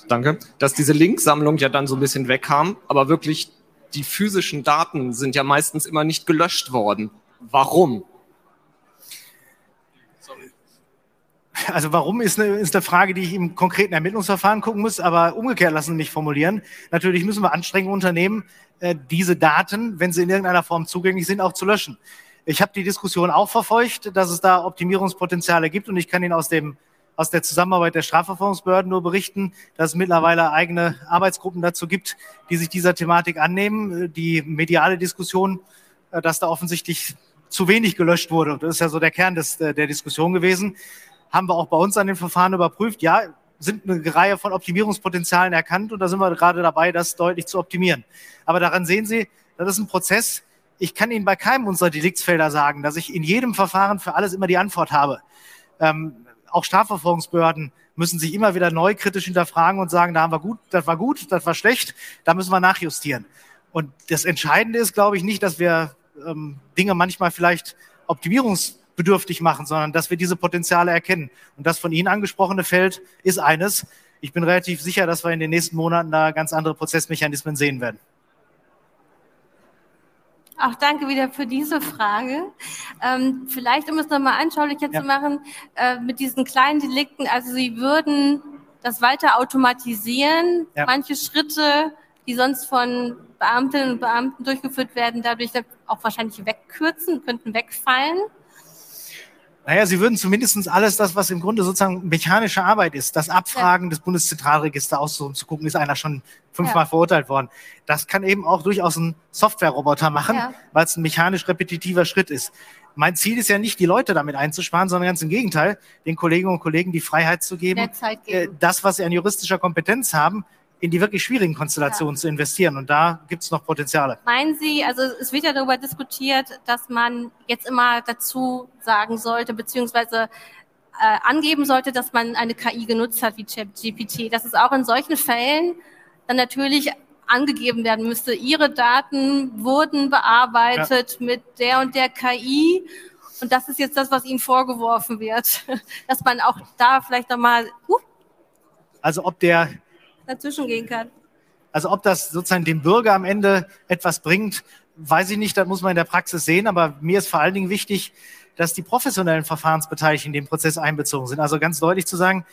danke, dass diese Linksammlung ja dann so ein bisschen wegkam, aber wirklich die physischen Daten sind ja meistens immer nicht gelöscht worden. Warum? Also warum ist eine, ist eine Frage, die ich im konkreten Ermittlungsverfahren gucken muss, aber umgekehrt lassen Sie mich formulieren. Natürlich müssen wir Anstrengungen unternehmen, äh, diese Daten, wenn sie in irgendeiner Form zugänglich sind, auch zu löschen. Ich habe die Diskussion auch verfolgt, dass es da Optimierungspotenziale gibt und ich kann Ihnen aus dem aus der Zusammenarbeit der Strafverfolgungsbehörden nur berichten, dass es mittlerweile eigene Arbeitsgruppen dazu gibt, die sich dieser Thematik annehmen. Die mediale Diskussion, äh, dass da offensichtlich zu wenig gelöscht wurde, das ist ja so der Kern des, der Diskussion gewesen, haben wir auch bei uns an den Verfahren überprüft. Ja, sind eine Reihe von Optimierungspotenzialen erkannt und da sind wir gerade dabei, das deutlich zu optimieren. Aber daran sehen Sie, das ist ein Prozess. Ich kann Ihnen bei keinem unserer Deliktsfelder sagen, dass ich in jedem Verfahren für alles immer die Antwort habe. Ähm, auch Strafverfolgungsbehörden müssen sich immer wieder neu kritisch hinterfragen und sagen, da haben wir gut, das war gut, das war schlecht, da müssen wir nachjustieren. Und das Entscheidende ist, glaube ich, nicht, dass wir ähm, Dinge manchmal vielleicht optimierungs bedürftig machen, sondern dass wir diese Potenziale erkennen. Und das von Ihnen angesprochene Feld ist eines. Ich bin relativ sicher, dass wir in den nächsten Monaten da ganz andere Prozessmechanismen sehen werden. Auch danke wieder für diese Frage. Ähm, vielleicht, um es nochmal anschaulicher ja. zu machen, äh, mit diesen kleinen Delikten, also Sie würden das weiter automatisieren, ja. manche Schritte, die sonst von Beamtinnen und Beamten durchgeführt werden, dadurch auch wahrscheinlich wegkürzen, könnten wegfallen. Naja, sie würden zumindest alles das, was im Grunde sozusagen mechanische Arbeit ist, das Abfragen ja. des Bundeszentralregisters aussuchen, zu gucken, ist einer schon fünfmal ja. verurteilt worden. Das kann eben auch durchaus ein Softwareroboter machen, ja. weil es ein mechanisch repetitiver Schritt ist. Mein Ziel ist ja nicht, die Leute damit einzusparen, sondern ganz im Gegenteil, den Kolleginnen und Kollegen die Freiheit zu geben, äh, das, was sie an juristischer Kompetenz haben, in die wirklich schwierigen Konstellationen ja. zu investieren. Und da gibt es noch Potenziale. Meinen Sie, also es wird ja darüber diskutiert, dass man jetzt immer dazu sagen sollte, beziehungsweise äh, angeben sollte, dass man eine KI genutzt hat wie ChatGPT, dass es auch in solchen Fällen dann natürlich angegeben werden müsste, Ihre Daten wurden bearbeitet ja. mit der und der KI. Und das ist jetzt das, was Ihnen vorgeworfen wird, dass man auch da vielleicht nochmal. Uh, also ob der dazwischen gehen kann. Also ob das sozusagen dem Bürger am Ende etwas bringt, weiß ich nicht, das muss man in der Praxis sehen, aber mir ist vor allen Dingen wichtig, dass die professionellen Verfahrensbeteiligten in den Prozess einbezogen sind. Also ganz deutlich zu sagen,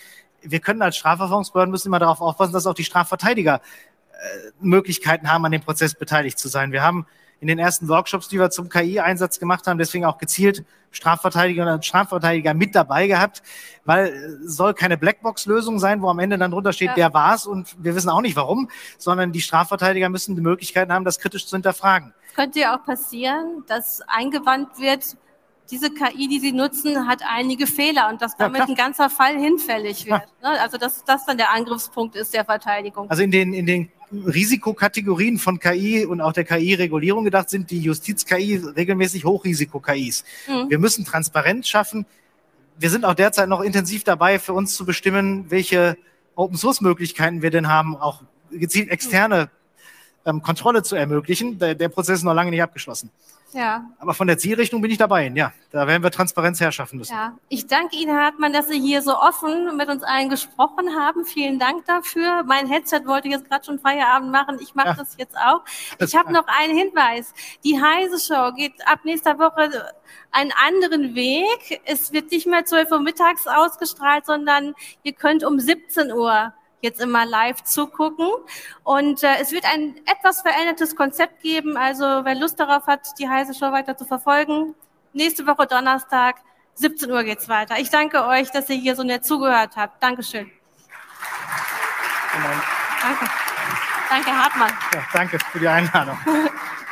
wir können als Strafverfolgungsbehörden müssen immer darauf aufpassen, dass auch die Strafverteidiger äh, Möglichkeiten haben, an dem Prozess beteiligt zu sein. Wir haben in den ersten Workshops, die wir zum KI-Einsatz gemacht haben, deswegen auch gezielt Strafverteidiger und Strafverteidiger mit dabei gehabt, weil es soll keine Blackbox-Lösung sein, wo am Ende dann drunter steht, ja. der war's und wir wissen auch nicht warum, sondern die Strafverteidiger müssen die Möglichkeiten haben, das kritisch zu hinterfragen. Könnte ja auch passieren, dass eingewandt wird, diese KI, die Sie nutzen, hat einige Fehler und dass damit ja, ein ganzer Fall hinfällig wird. Ja. Ne? Also dass das dann der Angriffspunkt ist der Verteidigung. Also in den, in den Risikokategorien von KI und auch der KI-Regulierung gedacht sind die Justiz-KI regelmäßig Hochrisiko-KIs. Mhm. Wir müssen Transparenz schaffen. Wir sind auch derzeit noch intensiv dabei, für uns zu bestimmen, welche Open-Source-Möglichkeiten wir denn haben, auch gezielt externe ähm, Kontrolle zu ermöglichen. Der, der Prozess ist noch lange nicht abgeschlossen. Ja. Aber von der Zielrichtung bin ich dabei. Ja, da werden wir Transparenz herschaffen müssen. Ja, ich danke Ihnen, Herr Hartmann, dass Sie hier so offen mit uns allen gesprochen haben. Vielen Dank dafür. Mein Headset wollte jetzt gerade schon Feierabend machen. Ich mache ja. das jetzt auch. Ich habe noch einen Hinweis. Die Heise Show geht ab nächster Woche einen anderen Weg. Es wird nicht mehr 12 Uhr mittags ausgestrahlt, sondern ihr könnt um 17 Uhr jetzt immer live zugucken. Und äh, es wird ein etwas verändertes Konzept geben. Also wer Lust darauf hat, die heiße Show weiter zu verfolgen, nächste Woche Donnerstag, 17 Uhr geht's weiter. Ich danke euch, dass ihr hier so nett zugehört habt. Dankeschön. Danke. Danke, Hartmann. Ja, danke für die Einladung.